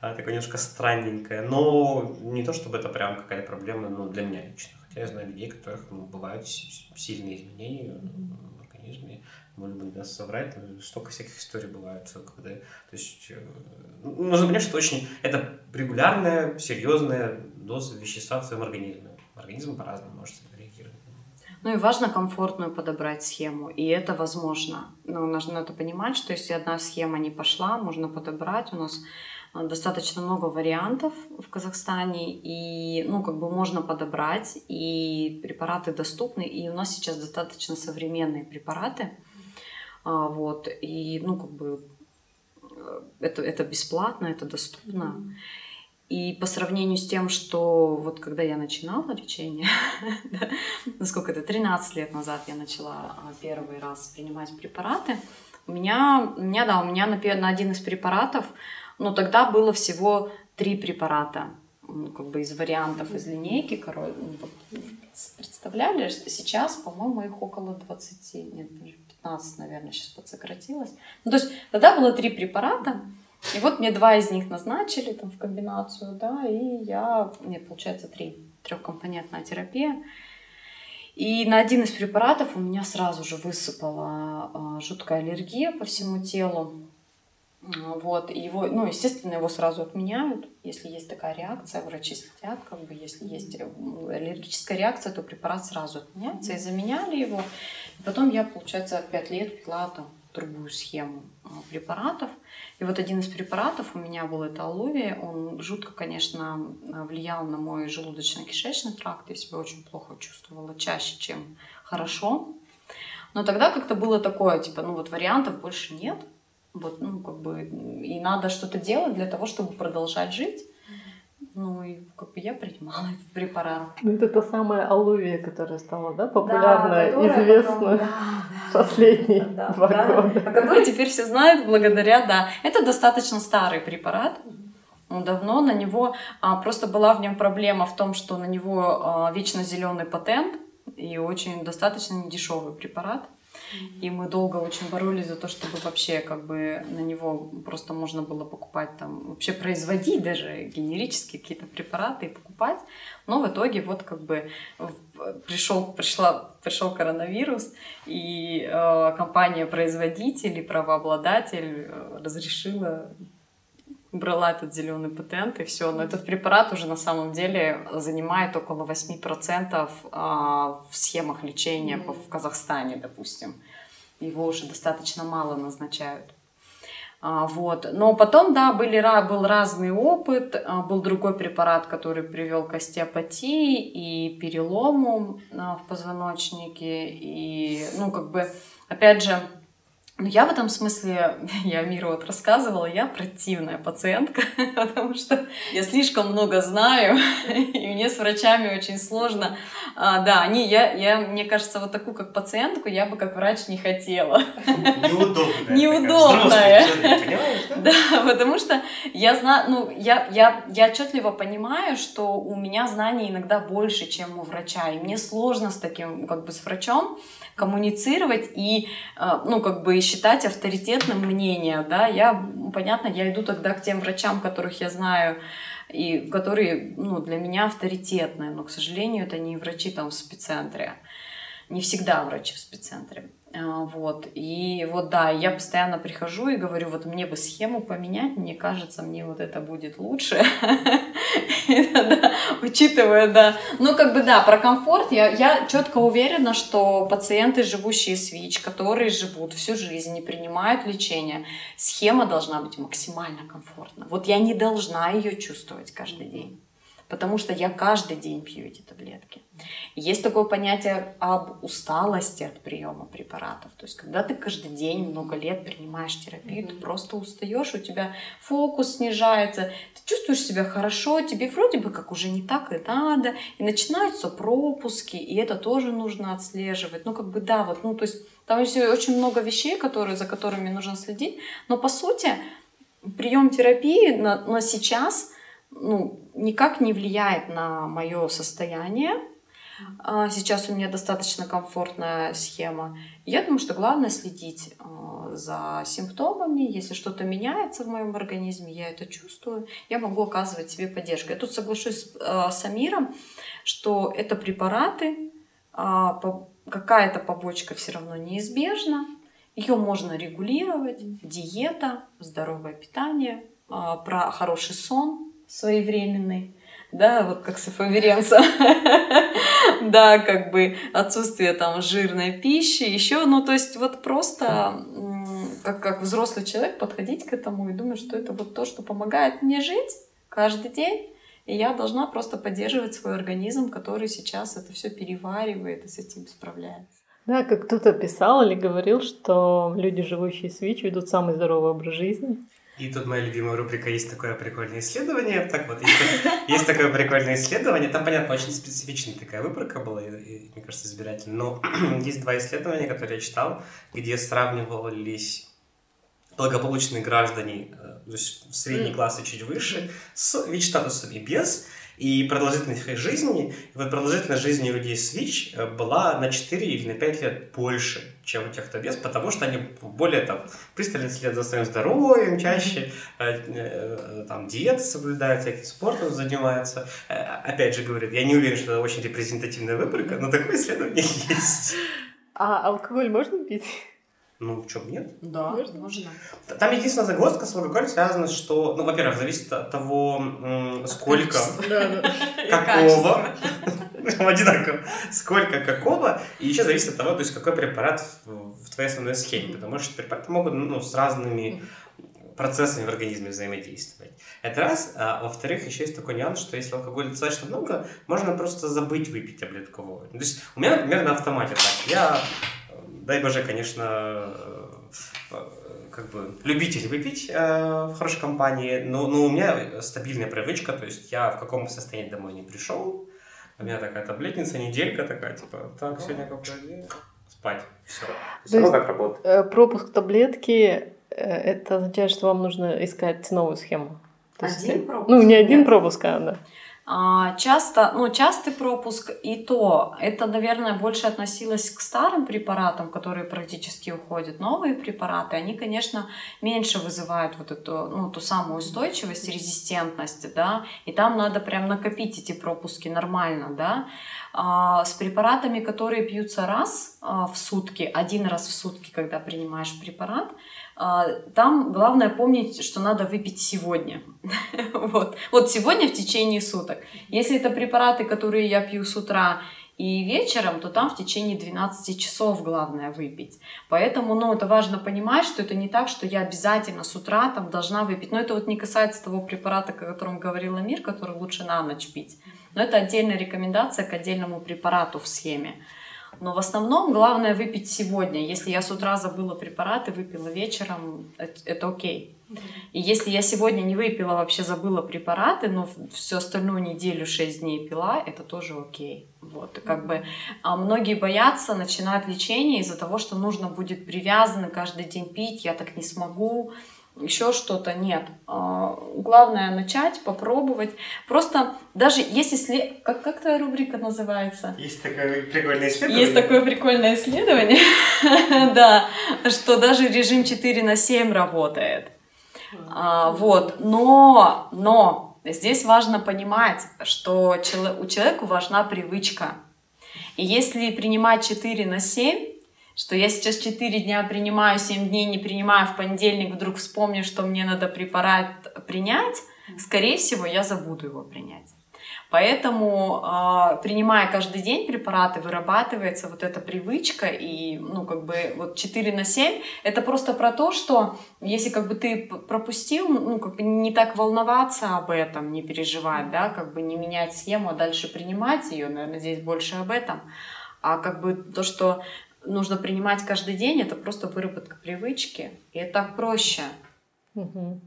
Speaker 3: Такое немножко странненькое, но не то, чтобы это прям какая-то проблема ну, для меня лично. Хотя я знаю людей, у которых ну, бывают сильные изменения в организме, можно бы соврать, но столько всяких историй бывает, когда, то есть, э, нужно понять, что очень, это регулярная, серьезная доза вещества в своем организме. Организм по-разному может реагировать.
Speaker 2: Ну и важно комфортную подобрать схему, и это возможно. Но нужно это понимать, что если одна схема не пошла, можно подобрать. У нас э, достаточно много вариантов в Казахстане, и, ну, как бы можно подобрать, и препараты доступны, и у нас сейчас достаточно современные препараты, а, вот, и, ну, как бы, э, это, это бесплатно, это доступно. И по сравнению с тем, что вот когда я начинала лечение, да, насколько это, 13 лет назад я начала а, первый раз принимать препараты, у меня, у меня да, у меня на, на один из препаратов, но тогда было всего три препарата, ну, как бы из вариантов из линейки, короче, ну, представляли, сейчас, по-моему, их около 20, нет, 15, наверное, сейчас подсократилось. Ну, то есть тогда было три препарата, и вот мне два из них назначили там в комбинацию, да, и я, нет, получается три, трехкомпонентная терапия. И на один из препаратов у меня сразу же высыпала а, жуткая аллергия по всему телу. Вот, и его, ну, естественно, его сразу отменяют, если есть такая реакция, врачи следят, как бы, если есть э, аллергическая реакция, то препарат сразу отменяется, и заменяли его. И потом я, получается, пять лет пила там другую схему а, препаратов. И вот один из препаратов у меня был это алови. Он жутко, конечно, влиял на мой желудочно-кишечный тракт. Я себя очень плохо чувствовала, чаще, чем хорошо. Но тогда как-то было такое, типа, ну вот вариантов больше нет. Вот, ну, как бы, и надо что-то делать для того, чтобы продолжать жить. Ну, и как бы я принимала этот препарат.
Speaker 1: Ну, это та самая аллувия, которая стала, да, популярна, да, известна да, да, последние да, два да, года.
Speaker 2: О которой теперь все знают благодаря, да. Это достаточно старый препарат. Он давно на него а, просто была в нем проблема в том, что на него а, вечно зеленый патент и очень достаточно недешевый препарат. И мы долго очень боролись за то, чтобы вообще как бы на него просто можно было покупать там, вообще производить даже генерические какие-то препараты и покупать. Но в итоге вот как бы пришел, пришла, пришел коронавирус, и э, компания-производитель и правообладатель э, разрешила брала этот зеленый патент, и все. Но этот препарат уже на самом деле занимает около 8% а, в схемах лечения в Казахстане, допустим. Его уже достаточно мало назначают. А, вот. Но потом, да, были, был разный опыт, а, был другой препарат, который привел к остеопатии и перелому в позвоночнике. И, ну, как бы, опять же, ну, я в этом смысле, я Миру вот рассказывала, я противная пациентка, потому что я слишком много знаю, и мне с врачами очень сложно. А, да, они, я, я, мне кажется, вот такую как пациентку я бы как врач не хотела.
Speaker 3: Неудобная.
Speaker 2: Неудобная. Да, потому что я знаю, ну, я, я, я отчетливо понимаю, что у меня знаний иногда больше, чем у врача, и мне сложно с таким, как бы, с врачом, коммуницировать и, э, ну, как бы считать авторитетным мнение, да, я, понятно, я иду тогда к тем врачам, которых я знаю, и которые, ну, для меня авторитетные, но, к сожалению, это не врачи там в спеццентре, не всегда врачи в спеццентре. А, вот. И вот да, я постоянно прихожу и говорю, вот мне бы схему поменять, мне кажется, мне вот это будет лучше. Учитывая, да. Ну, как бы да, про комфорт я, четко уверена, что пациенты, живущие с ВИЧ, которые живут всю жизнь, не принимают лечение, схема должна быть максимально комфортна. Вот я не должна ее чувствовать каждый день. Потому что я каждый день пью эти таблетки. Есть такое понятие об усталости от приема препаратов. То есть, когда ты каждый день много лет принимаешь терапию, mm-hmm. ты просто устаешь, у тебя фокус снижается, ты чувствуешь себя хорошо, тебе вроде бы как уже не так и надо, и начинаются пропуски, и это тоже нужно отслеживать. Ну, как бы да, вот, ну, то есть там есть очень много вещей, которые, за которыми нужно следить, но по сути прием терапии на, на сейчас ну, никак не влияет на мое состояние. А, сейчас у меня достаточно комфортная схема. Я думаю, что главное следить а, за симптомами. Если что-то меняется в моем организме, я это чувствую, я могу оказывать себе поддержку. Я тут соглашусь а, с Амиром, что это препараты, какая-то побочка все равно неизбежна. Ее можно регулировать. Диета, здоровое питание, про хороший сон своевременный да, вот как сафаверенца, да, как бы отсутствие там жирной пищи, еще, ну, то есть вот просто как, как взрослый человек подходить к этому и думать, что это вот то, что помогает мне жить каждый день, и я должна просто поддерживать свой организм, который сейчас это все переваривает и с этим справляется.
Speaker 1: Да, как кто-то писал или говорил, что люди, живущие с ВИЧ, ведут самый здоровый образ жизни.
Speaker 3: И тут моя любимая рубрика «Есть такое прикольное исследование». Так вот, есть, есть такое прикольное исследование. Там, понятно, очень специфичная такая выборка была, и, и, мне кажется, избирательная. Но есть два исследования, которые я читал, где сравнивались благополучные граждане, э, то есть средний класс и чуть выше, с ВИЧ-статусом и без. И продолжительность их жизни, и вот продолжительность жизни людей с ВИЧ э, была на 4 или на 5 лет больше, чем у тех, кто без, потому что они более там пристально следят за своим здоровьем, чаще э, э, там диеты соблюдают, всяким спортом занимаются. Опять же говорю, я не уверен, что это очень репрезентативная выборка, но такое исследование есть.
Speaker 1: А алкоголь можно пить?
Speaker 3: Ну, в чем нет?
Speaker 2: Да, можно. можно.
Speaker 3: Там единственная загвоздка с алкоголем связана, что, ну, во-первых, зависит от того, сколько, какого, одинаково, сколько какого, и еще зависит от того, то есть какой препарат в твоей основной схеме, потому что препараты могут ну, с разными процессами в организме взаимодействовать. Это раз. А во-вторых, еще есть такой нюанс, что если алкоголя достаточно много, можно просто забыть выпить таблеткового. То есть у меня, например, на автомате так. Я дай боже, конечно, э, как бы любитель выпить э, в хорошей компании, но, но у меня стабильная привычка, то есть я в каком состоянии домой не пришел, у меня такая таблетница, неделька такая, типа, так, сегодня как спать, все. Все равно как работает.
Speaker 1: Э, пропуск таблетки, э, это означает, что вам нужно искать новую схему.
Speaker 2: То один есть, пропуск?
Speaker 1: Ну, не один пропуск, а да.
Speaker 2: А, часто, ну, частый пропуск и то, это, наверное, больше относилось к старым препаратам, которые практически уходят. Новые препараты, они, конечно, меньше вызывают вот эту, ну, ту самую устойчивость, резистентность, да, и там надо прям накопить эти пропуски нормально, да. А, с препаратами, которые пьются раз а, в сутки, один раз в сутки, когда принимаешь препарат, там главное помнить, что надо выпить сегодня. вот. вот сегодня в течение суток. Если это препараты, которые я пью с утра и вечером, то там в течение 12 часов главное выпить. Поэтому, ну, это важно понимать, что это не так, что я обязательно с утра там должна выпить. Но это вот не касается того препарата, о котором говорила Мир, который лучше на ночь пить. Но это отдельная рекомендация к отдельному препарату в схеме. Но в основном главное выпить сегодня. Если я с утра забыла препараты, выпила вечером, это, это окей. И если я сегодня не выпила, вообще забыла препараты, но всю остальную неделю 6 дней пила, это тоже окей. Вот, как бы а многие боятся начинать лечение из-за того, что нужно будет привязаны каждый день пить, я так не смогу еще что-то нет. А, главное начать, попробовать. Просто даже если след... как, как твоя рубрика называется?
Speaker 3: Есть такое прикольное исследование.
Speaker 2: Есть такое прикольное исследование, да, что даже режим 4 на 7 работает. А, вот, но, но здесь важно понимать, что у человека важна привычка. И если принимать 4 на 7, что я сейчас 4 дня принимаю, 7 дней не принимаю, в понедельник вдруг вспомню, что мне надо препарат принять, скорее всего, я забуду его принять. Поэтому, э, принимая каждый день препараты, вырабатывается вот эта привычка, и, ну, как бы, вот 4 на 7, это просто про то, что если, как бы, ты пропустил, ну, как бы, не так волноваться об этом, не переживать, да, как бы, не менять схему, а дальше принимать ее, наверное, здесь больше об этом. А, как бы, то, что нужно принимать каждый день, это просто выработка привычки, и это так проще.
Speaker 1: Угу.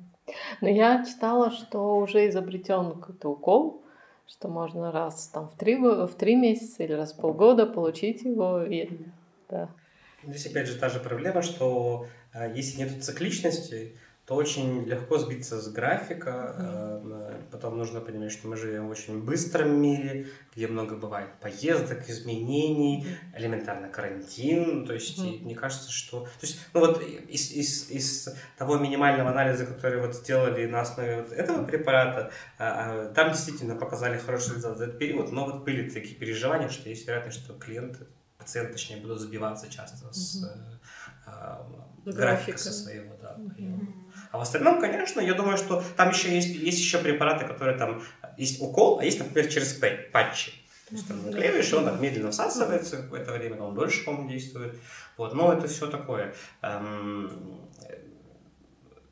Speaker 1: Но я читала, что уже изобретен какой-то укол, что можно раз там в три, в три месяца или раз в полгода получить его. И, да.
Speaker 3: Здесь опять же та же проблема, что э, если нет цикличности, то очень легко сбиться с графика. Mm-hmm. Потом нужно понимать, что мы живем в очень быстром мире, где много бывает поездок, изменений, элементарно карантин. То есть, mm-hmm. мне кажется, что... То есть, ну вот из, из, из того минимального анализа, который вот сделали на основе вот этого препарата, а, а, там действительно показали хороший результат за этот период, но вот были такие переживания, что есть вероятность, что клиенты, пациенты, точнее, будут сбиваться часто mm-hmm. с графика со своего, да, mm-hmm. А в остальном, конечно, я думаю, что там еще есть, есть еще препараты, которые там, есть укол, а есть, например, через патчи. То есть там наклеиваешь, он так медленно всасывается в это время, он дольше, по-моему, действует. Вот, но это все такое. Эм,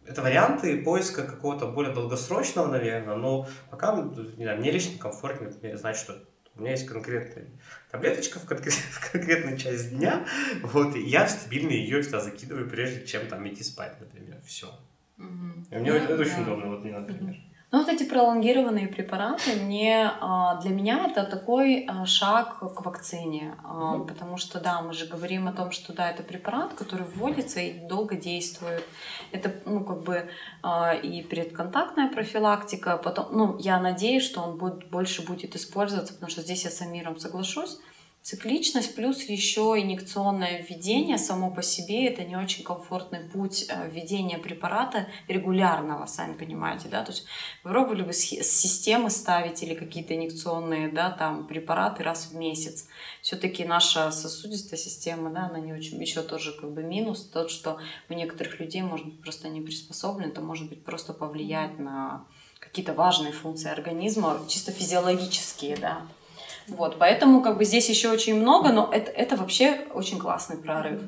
Speaker 3: это варианты поиска какого-то более долгосрочного, наверное, но пока, не знаю, мне лично комфортнее, например, знать, что у меня есть конкретная таблеточка в, конкрет, в конкретную часть дня, вот, и я стабильно ее всегда закидываю, прежде чем там идти спать, например, все. Угу. Мне ну, это да. очень удобно, вот мне, например.
Speaker 2: Ну, вот эти пролонгированные препараты, мне, а, для меня это такой а, шаг к вакцине, mm потому что, да, мы же говорим о том, что, да, это препарат, который вводится и долго действует. Это, ну, как бы и предконтактная профилактика, потом, ну, я надеюсь, что он будет, больше будет использоваться, потому что здесь я с Амиром соглашусь, Цикличность плюс еще инъекционное введение само по себе это не очень комфортный путь э, введения препарата регулярного, сами понимаете, да, то есть пробовали бы системы ставить или какие-то инъекционные, да, там препараты раз в месяц. Все-таки наша сосудистая система, да, она не очень, еще тоже как бы минус тот, что у некоторых людей может быть просто не приспособлен, это может быть просто повлиять на какие-то важные функции организма, чисто физиологические, да. Вот, поэтому как бы здесь еще очень много, но это, это вообще очень классный прорыв.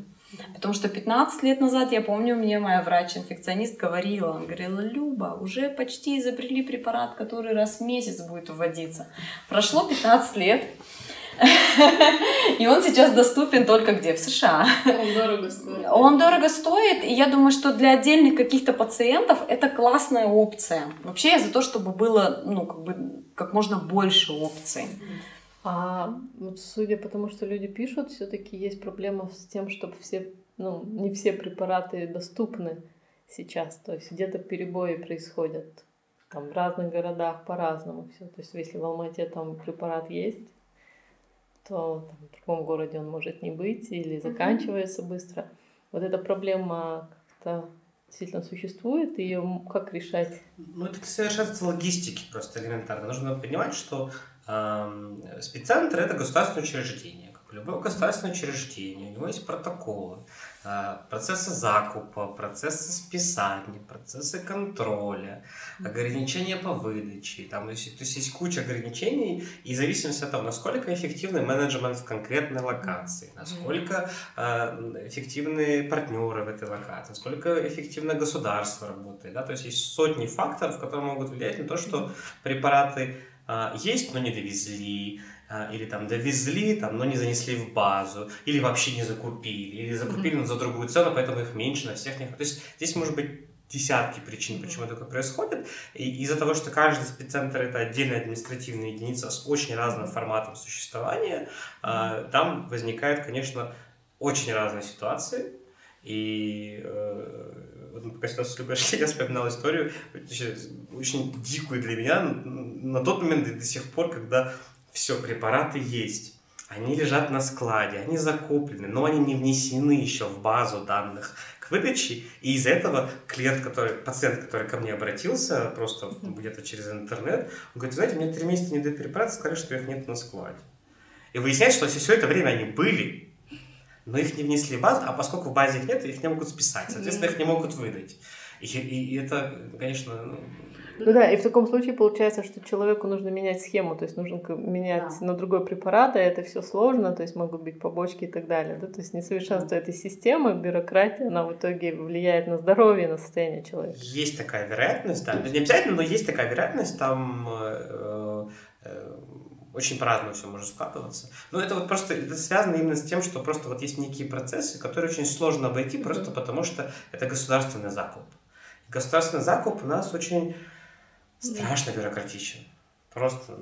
Speaker 2: Потому что 15 лет назад, я помню, мне моя врач-инфекционист говорила, он говорила, Люба, уже почти изобрели препарат, который раз в месяц будет вводиться. Прошло 15 лет, и он сейчас доступен только где? В США.
Speaker 1: Он дорого стоит.
Speaker 2: Он дорого стоит, и я думаю, что для отдельных каких-то пациентов это классная опция. Вообще я за то, чтобы было, ну, как бы, как можно больше опций.
Speaker 1: А вот судя по тому, что люди пишут, все-таки есть проблема с тем, чтобы все, ну, не все препараты доступны сейчас. То есть где-то перебои происходят. Там в разных городах по-разному все. То есть если в Алмате там препарат есть, то там, в другом городе он может не быть или заканчивается mm-hmm. быстро. Вот эта проблема как-то действительно существует, и ее как решать?
Speaker 3: Ну, это совершенство логистики просто элементарно. Нужно понимать, что Спеццентр – это государственное учреждение. Как любое государственное учреждение, у него есть протоколы, а, процессы закупа, процессы списания, процессы контроля, ограничения по выдаче. Там, то, есть, то есть есть куча ограничений, и в зависимости от того, насколько эффективный менеджмент в конкретной локации, насколько э, эффективны партнеры в этой локации, насколько эффективно государство работает. Да? То есть есть сотни факторов, которые могут влиять на то, что препараты а, есть, но не довезли, а, или там довезли, там, но не занесли в базу, или вообще не закупили, или закупили, но за другую цену, поэтому их меньше на всех них. То есть здесь может быть десятки причин, почему такое происходит. И из-за того, что каждый спеццентр это отдельная административная единица с очень разным форматом существования, а, там возникают, конечно, очень разные ситуации. И э, пока ситуацию с Любашки, я вспоминал историю, очень дикую для меня, на тот момент и до сих пор, когда все, препараты есть. Они лежат на складе, они закуплены, но они не внесены еще в базу данных к выдаче. И из-за этого клиент, который, пациент, который ко мне обратился, просто где-то через интернет, он говорит, знаете, мне три месяца не дают препараты, сказали, что их нет на складе. И выясняется, что все это время они были, но их не внесли в базу, а поскольку в базе их нет, их не могут списать, соответственно, их не могут выдать. И, и, и это, конечно, ну,
Speaker 1: Ну да, и в таком случае получается, что человеку нужно менять схему, то есть нужно менять да. на другой препарат, а это все сложно, то есть могут быть побочки и так далее. Да? То есть несовершенство этой системы, бюрократия, она в итоге влияет на здоровье, на состояние человека.
Speaker 3: Есть такая вероятность, да. Не обязательно, но есть такая вероятность, там э, э, очень по-разному все может складываться. Но это вот просто это связано именно с тем, что просто вот есть некие процессы, которые очень сложно обойти, просто потому что это государственный закуп. И государственный закуп у нас очень страшно бюрократичен. Просто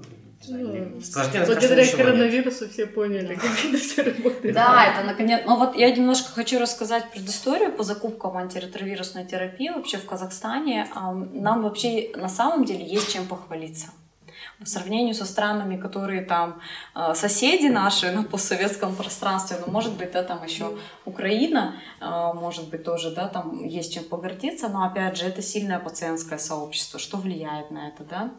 Speaker 1: ну, сложнее Благодаря коронавирусу нет. все поняли, как это все работает.
Speaker 2: Да, это наконец. Ну вот я немножко хочу рассказать предысторию по закупкам антиретровирусной терапии вообще в Казахстане. Нам вообще на самом деле есть чем похвалиться по сравнению со странами, которые там э, соседи наши на постсоветском пространстве, ну, может быть, да, там еще Украина, э, может быть, тоже, да, там есть чем погордиться, но, опять же, это сильное пациентское сообщество, что влияет на это, да.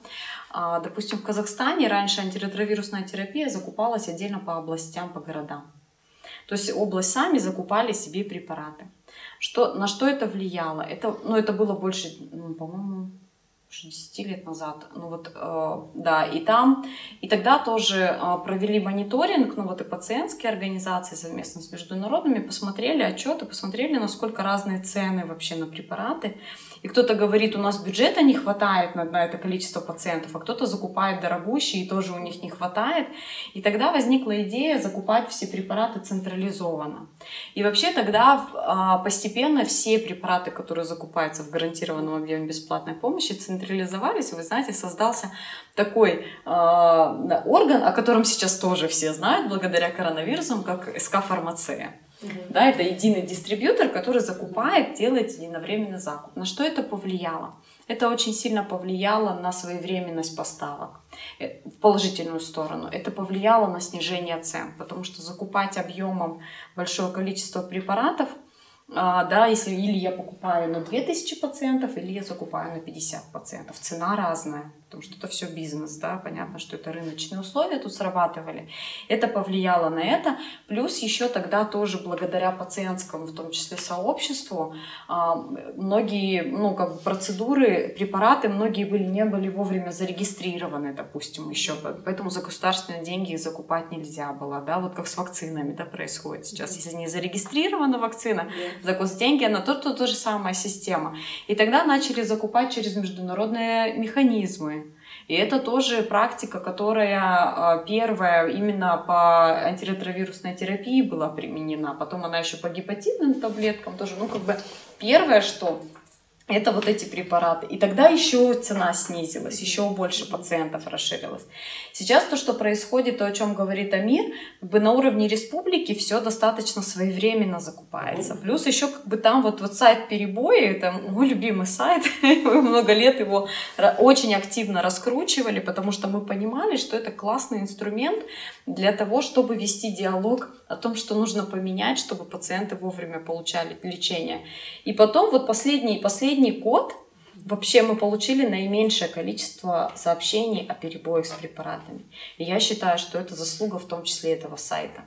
Speaker 2: А, допустим, в Казахстане раньше антиретровирусная терапия закупалась отдельно по областям, по городам. То есть область сами закупали себе препараты. Что, на что это влияло? Это, ну, это было больше, ну, по-моему, 10 лет назад. Ну вот, э, да, и там, и тогда тоже э, провели мониторинг, ну вот и пациентские организации совместно с международными посмотрели отчеты, посмотрели, насколько разные цены вообще на препараты и кто-то говорит, у нас бюджета не хватает на, на это количество пациентов, а кто-то закупает дорогущие, и тоже у них не хватает. И тогда возникла идея закупать все препараты централизованно. И вообще тогда а, постепенно все препараты, которые закупаются в гарантированном объеме бесплатной помощи, централизовались. Вы знаете, создался такой э, орган, о котором сейчас тоже все знают благодаря коронавирусам, как СК-фармация. Да, это единый дистрибьютор, который закупает, делает единовременный закуп. На что это повлияло? Это очень сильно повлияло на своевременность поставок э, в положительную сторону. Это повлияло на снижение цен, потому что закупать объемом большое количество препаратов – а, да, если или я покупаю на 2000 пациентов, или я закупаю на 50 пациентов. Цена разная, потому что это все бизнес, да, понятно, что это рыночные условия тут срабатывали. Это повлияло на это. Плюс еще тогда тоже благодаря пациентскому, в том числе сообществу, а, многие, ну, как бы процедуры, препараты, многие были, не были вовремя зарегистрированы, допустим, еще, поэтому за государственные деньги их закупать нельзя было, да, вот как с вакцинами, да, происходит сейчас. Если не зарегистрирована вакцина, за госденьги, но тут, тут та же самая система. И тогда начали закупать через международные механизмы. И это тоже практика, которая а, первая именно по антиретровирусной терапии была применена. Потом она еще по гепатитным таблеткам тоже. Ну, как бы первое, что это вот эти препараты. И тогда еще цена снизилась, еще больше пациентов расширилось. Сейчас то, что происходит, то, о чем говорит Амир, как бы на уровне республики все достаточно своевременно закупается. Плюс еще как бы там вот, вот сайт перебои, это мой любимый сайт, мы много лет его очень активно раскручивали, потому что мы понимали, что это классный инструмент для того, чтобы вести диалог о том, что нужно поменять, чтобы пациенты вовремя получали лечение. И потом вот последний, последний последний год вообще мы получили наименьшее количество сообщений о перебоях с препаратами. И я считаю, что это заслуга в том числе этого сайта.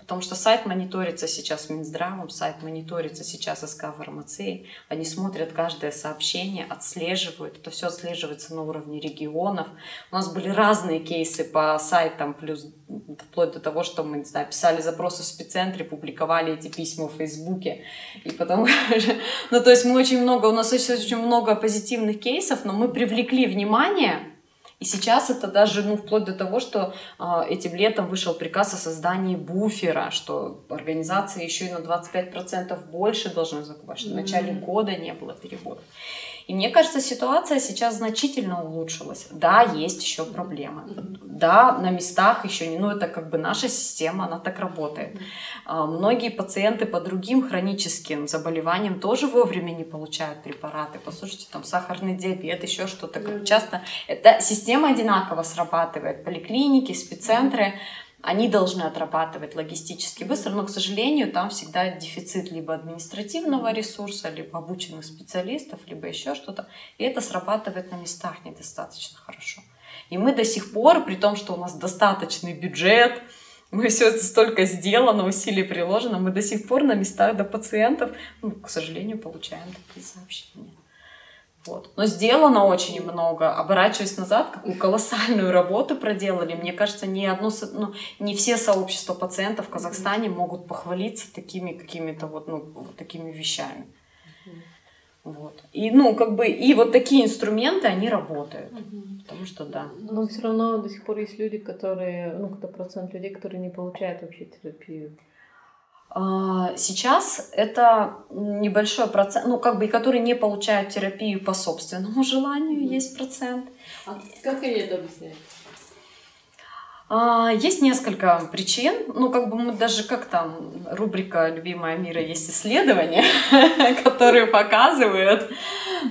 Speaker 2: Потому что сайт мониторится сейчас Минздравом, сайт мониторится сейчас СК фармацией. Они смотрят каждое сообщение, отслеживают. Это все отслеживается на уровне регионов. У нас были разные кейсы по сайтам, плюс вплоть до того, что мы, не знаю, писали запросы в спеццентре, публиковали эти письма в Фейсбуке. И потом, ну, то есть мы очень много, у нас очень много позитивных кейсов, но мы привлекли внимание, и сейчас это даже, ну, вплоть до того, что э, этим летом вышел приказ о создании буфера, что организации еще и на 25% больше должны закупать, что в начале года не было перебоев. И мне кажется, ситуация сейчас значительно улучшилась. Да, есть еще проблемы. Да, на местах еще не, ну это как бы наша система, она так работает. А, многие пациенты по другим хроническим заболеваниям тоже вовремя не получают препараты. Послушайте, там сахарный диабет, еще что-то. Как часто эта система одинаково срабатывает. Поликлиники, спеццентры они должны отрабатывать логистически быстро, но, к сожалению, там всегда дефицит либо административного ресурса, либо обученных специалистов, либо еще что-то. И это срабатывает на местах недостаточно хорошо. И мы до сих пор, при том, что у нас достаточный бюджет, мы все это столько сделано, усилий приложено, мы до сих пор на местах до пациентов, ну, к сожалению, получаем такие сообщения. Вот. Но сделано очень много. Оборачиваясь назад, какую колоссальную работу проделали. Мне кажется, ни одно, ну, не все сообщества пациентов в Казахстане могут похвалиться такими какими-то вот, ну, вот такими вещами. Вот. И, ну, как бы, и вот такие инструменты, они работают. Угу. Потому что, да.
Speaker 1: Но все равно до сих пор есть люди, которые, ну, какой-то процент людей, которые не получают вообще терапию.
Speaker 2: А, сейчас это небольшой процент, ну, как бы, которые не получают терапию по собственному желанию, есть процент.
Speaker 1: А как они это объясняют?
Speaker 2: А, есть несколько причин. Ну, как бы мы даже, как там, рубрика «Любимая мира» есть исследования, которые показывают.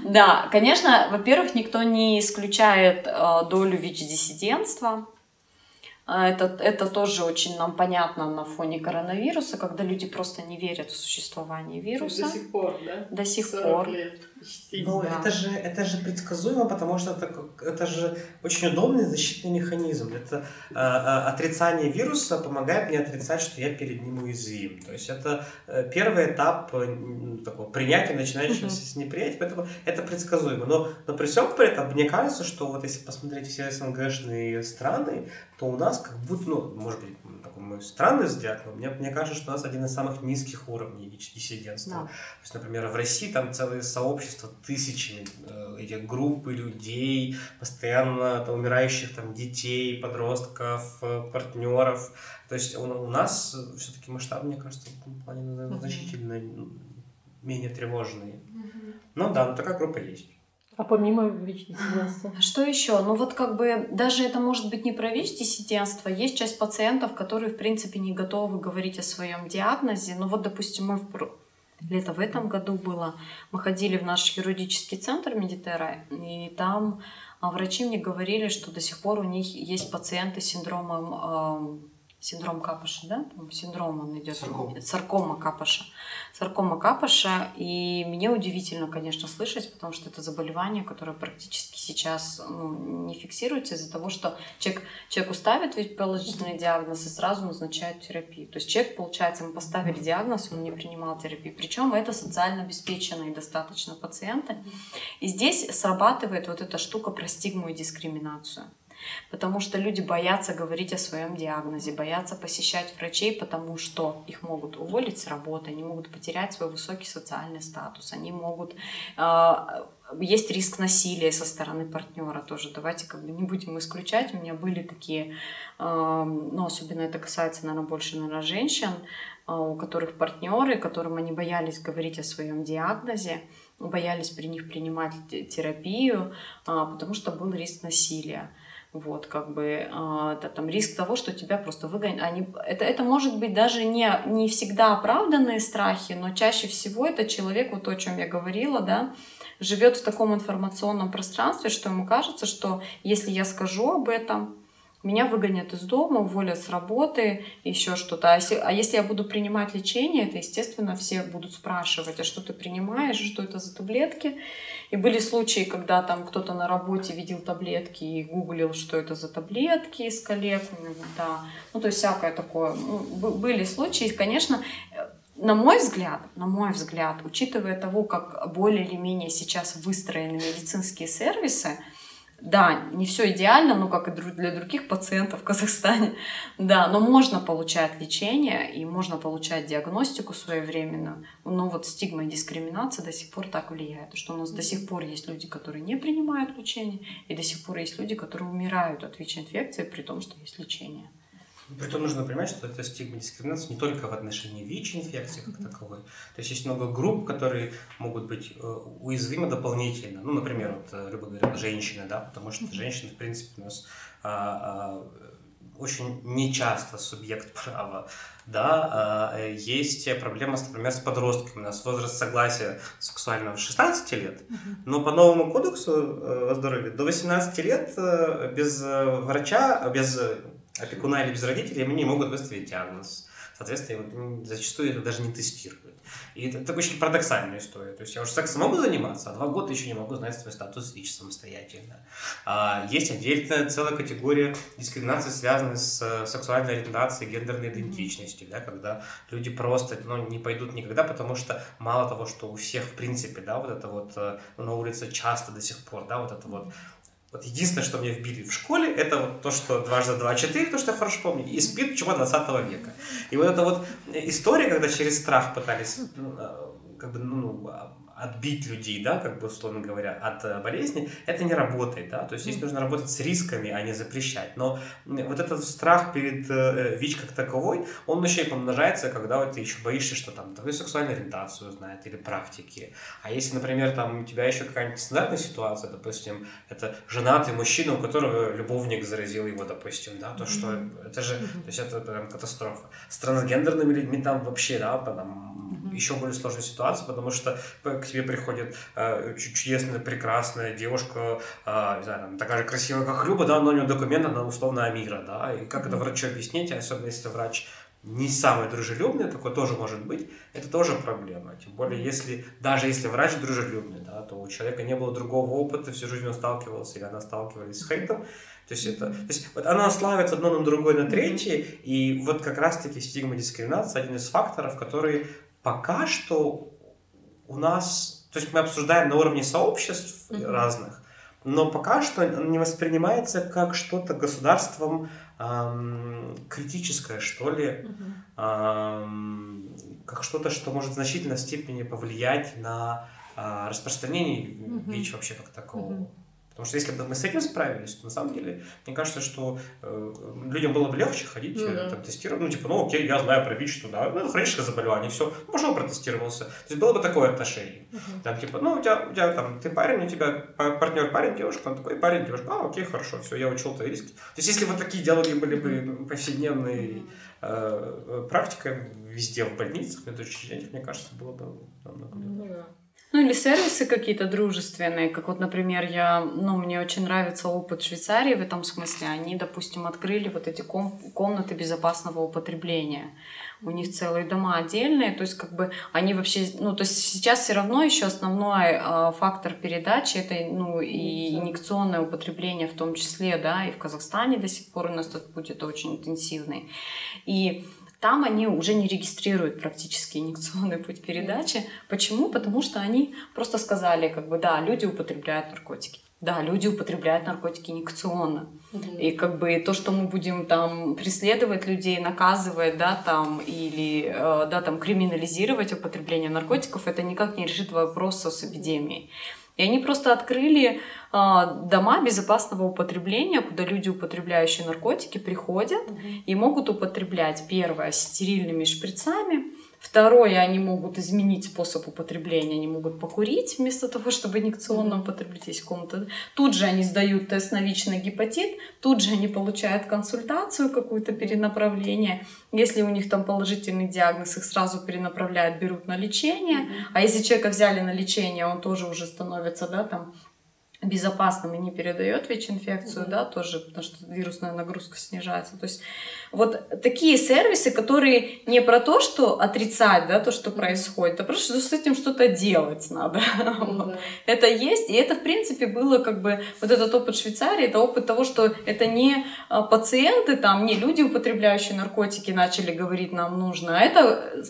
Speaker 2: Да, конечно, во-первых, никто не исключает а, долю ВИЧ-диссидентства. А, это, это тоже очень нам понятно на фоне коронавируса, когда люди просто не верят в существование вируса.
Speaker 1: До сих пор, да?
Speaker 2: До сих пор.
Speaker 1: Лет.
Speaker 3: Ну, да. это, же, это же предсказуемо, потому что это, это же очень удобный защитный механизм. Это э, э, отрицание вируса помогает мне отрицать, что я перед ним уязвим. То есть это э, первый этап э, такого принятия, начинающегося с неприятия, поэтому это предсказуемо. Но, но при всем при этом, мне кажется, что вот если посмотреть все СНГшные страны, то у нас как будто, ну, может быть, такой мой странный взгляд, но мне, мне кажется, что у нас один из самых низких уровней диссидентства. Да. То есть, например, в России там целые сообщества тысячами, э, эти группы людей, постоянно там, умирающих там детей, подростков, э, партнеров. То есть у, у нас все-таки масштаб, мне кажется, в этом плане значительно менее тревожный. Ну да, но такая группа есть.
Speaker 1: А помимо ВИЧ-диссидентства?
Speaker 2: Что еще? Ну вот как бы даже это может быть не про ВИЧ-диссидентство. Есть часть пациентов, которые в принципе не готовы говорить о своем диагнозе. Ну вот, допустим, мы в лето в этом году было, мы ходили в наш хирургический центр Медитера, и там а, врачи мне говорили, что до сих пор у них есть пациенты с синдромом синдром Капаша, да, там синдром он идет, саркома, саркома Капаша, саркома Капаша, и мне удивительно, конечно, слышать, потому что это заболевание, которое практически сейчас ну, не фиксируется из-за того, что человек, человеку ставят ведь положительный диагноз и сразу назначают терапию. То есть человек, получается, ему поставили диагноз, он не принимал терапию, причем это социально обеспеченные достаточно пациенты, и здесь срабатывает вот эта штука про стигму и дискриминацию. Потому что люди боятся говорить о своем диагнозе, боятся посещать врачей, потому что их могут уволить с работы, они могут потерять свой высокий социальный статус, они могут а, есть риск насилия со стороны партнера тоже. Давайте как бы не будем исключать. У меня были такие, ну, особенно это касается, наверное, больше, наверное, женщин, а, у которых партнеры, которым они боялись говорить о своем диагнозе, боялись при них принимать терапию, потому что был риск насилия. Вот, как бы, это, там риск того, что тебя просто выгонят. Они, это, это может быть даже не, не всегда оправданные страхи, но чаще всего это человек, вот то, о чем я говорила, да, живет в таком информационном пространстве, что ему кажется, что если я скажу об этом, меня выгонят из дома, уволят с работы, еще что-то. А если, а если я буду принимать лечение, это, естественно, все будут спрашивать, а что ты принимаешь, что это за таблетки. И были случаи, когда там кто-то на работе видел таблетки и гуглил, что это за таблетки из коллег. Да. Ну, то есть всякое такое. Ну, были случаи, конечно, на мой взгляд, на мой взгляд, учитывая того, как более или менее сейчас выстроены медицинские сервисы, да, не все идеально, ну, как и для других пациентов в Казахстане, да, но можно получать лечение и можно получать диагностику своевременную, но вот стигма и дискриминация до сих пор так влияет, что у нас до сих пор есть люди, которые не принимают лечение, и до сих пор есть люди, которые умирают от ВИЧ-инфекции, при том, что есть лечение.
Speaker 3: Притом нужно понимать, что это стигма дискриминация не только в отношении ВИЧ-инфекции как таковой. То есть есть много групп, которые могут быть э, уязвимы дополнительно. Ну, например, вот э, Люба говорила, женщины, да, потому что женщины, в принципе, у нас а, а, очень нечасто субъект права, да, а, есть проблема, например, с подростками. У нас возраст согласия сексуального 16 лет, но по новому кодексу э, здоровья до 18 лет без врача, без опекуна или без родителей, они не могут выставить диагноз. Соответственно, зачастую это даже не тестируют. И это, это очень парадоксальная история. То есть я уже сексом могу заниматься, а два года еще не могу знать свой статус ВИЧ самостоятельно. А, есть отдельная целая категория дискриминации, связанная с э, сексуальной ориентацией, гендерной идентичностью, да, когда люди просто ну, не пойдут никогда, потому что мало того, что у всех в принципе, да, вот это вот э, на улице часто до сих пор, да, вот это вот вот единственное, что мне вбили в школе, это вот то, что дважды два четыре, то, что я хорошо помню, и спит чума 20 века. И вот эта вот история, когда через страх пытались ну, э, как бы, ну, отбить людей, да, как бы условно говоря, от э, болезни, это не работает, да, то есть здесь нужно работать с рисками, а не запрещать. Но вот этот страх перед э, ВИЧ как таковой, он еще и помножается, когда вот ты еще боишься, что там твою сексуальную ориентацию знает или практики. А если, например, там у тебя еще какая-нибудь стандартная ситуация, допустим, это женатый мужчина, у которого любовник заразил его, допустим, да, то что это же, то есть это прям катастрофа. С трансгендерными людьми там вообще, да, там еще более сложная ситуация, потому что к тебе приходит э, чудесная, прекрасная девушка, э, не знаю, там, такая же красивая, как Люба, да, но у нее документы на условно Амира, да, и как это врачу объяснить, особенно если врач не самый дружелюбный, такой тоже может быть, это тоже проблема. Тем более, если, даже если врач дружелюбный, да, то у человека не было другого опыта, всю жизнь он сталкивался или она сталкивались с хейтом, то есть это, то есть вот она славится одно на другое, на третье, и вот как раз-таки стигма дискриминация один из факторов, который пока что у нас, то есть мы обсуждаем на уровне сообществ mm-hmm. разных, но пока что не воспринимается как что-то государством эм, критическое, что ли, mm-hmm. эм, как что-то, что может в значительной степени повлиять на э, распространение mm-hmm. ВИЧ вообще как такового. Mm-hmm. Потому что если бы мы с этим справились, то на самом деле, мне кажется, что э, людям было бы легче ходить, ну, да. там, тестировать. Ну, типа, ну окей, я знаю про ВИЧ, что да, ну, это хроническое заболевание, все, ну, пошел протестировался. То есть было бы такое отношение. Uh-huh. Там, типа, ну, у тебя, у тебя там, ты парень, у тебя партнер парень, девушка, он такой, парень, девушка, а, окей, хорошо, все, я учел твои риски. То есть, если вот такие диалоги были бы повседневной э, практикой везде в больницах, в медучреждениях, мне кажется, было бы намного легче. Ну, да.
Speaker 2: Ну или сервисы какие-то дружественные, как вот, например, я, ну, мне очень нравится опыт Швейцарии в этом смысле. Они, допустим, открыли вот эти ком- комнаты безопасного употребления. У них целые дома отдельные, то есть как бы они вообще, ну то есть сейчас все равно еще основной э, фактор передачи это ну и инъекционное употребление в том числе, да, и в Казахстане до сих пор у нас тут будет очень интенсивный. И там они уже не регистрируют практически инъекционный путь передачи. Почему? Потому что они просто сказали, как бы, да, люди употребляют наркотики. Да, люди употребляют наркотики инъекционно. Mm-hmm. И как бы то, что мы будем там преследовать людей, наказывать, да, там, или, э, да, там, криминализировать употребление наркотиков, это никак не решит вопрос с эпидемией. И они просто открыли дома безопасного употребления, куда люди, употребляющие наркотики, приходят угу. и могут употреблять первое стерильными шприцами, Второе, они могут изменить способ употребления, они могут покурить вместо того, чтобы инъекционно употреблять есть комната. Тут же они сдают тест на ВИЧ на гепатит, тут же они получают консультацию, какую-то перенаправление. Если у них там положительный диагноз, их сразу перенаправляют, берут на лечение. А если человека взяли на лечение, он тоже уже становится, да, там безопасным и не передает ВИЧ-инфекцию, mm-hmm. да, тоже, потому что вирусная нагрузка снижается. То есть вот такие сервисы, которые не про то, что отрицать, да, то, что mm-hmm. происходит, а просто что с этим что-то делать надо. Mm-hmm. вот. Это есть, и это, в принципе, было как бы, вот этот опыт Швейцарии, это опыт того, что это не а, пациенты, там, не люди, употребляющие наркотики, начали говорить, нам нужно, а это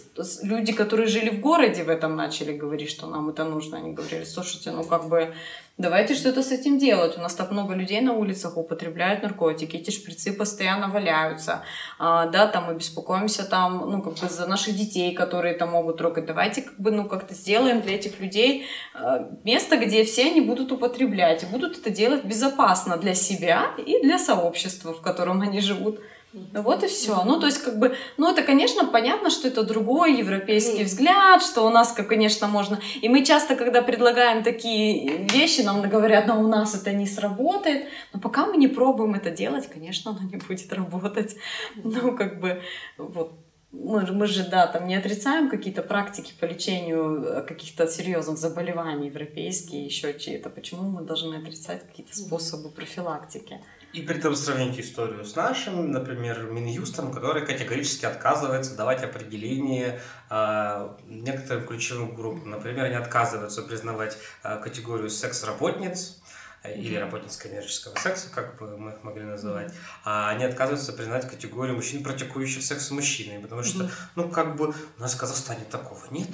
Speaker 2: люди, которые жили в городе, в этом начали говорить, что нам это нужно. Они говорили, слушайте, ну как бы Давайте что-то с этим делать. У нас так много людей на улицах употребляют наркотики, эти шприцы постоянно валяются, а, да, там мы беспокоимся там, ну, как бы за наших детей, которые там могут трогать. Давайте как бы, ну, как-то сделаем для этих людей а, место, где все они будут употреблять и будут это делать безопасно для себя и для сообщества, в котором они живут. Ну вот и все. Ну, то есть, как бы, ну, это, конечно, понятно, что это другой европейский взгляд, что у нас, как, конечно, можно... И мы часто, когда предлагаем такие вещи, нам говорят, но у нас это не сработает. Но пока мы не пробуем это делать, конечно, оно не будет работать. Ну, как бы, вот, мы, мы же, да, там не отрицаем какие-то практики по лечению э, каких-то серьезных заболеваний европейские, еще чьи-то. Почему мы должны отрицать какие-то способы профилактики?
Speaker 3: И при этом сравнить историю с нашим, например, Минюстом, который категорически отказывается давать определение э, некоторым ключевым группам. Например, они отказываются признавать э, категорию секс-работниц, или работниц коммерческого секса, как бы мы их могли называть, а они отказываются признать категорию мужчин, практикующих секс с мужчиной, потому что, ну, как бы у нас в Казахстане такого нет.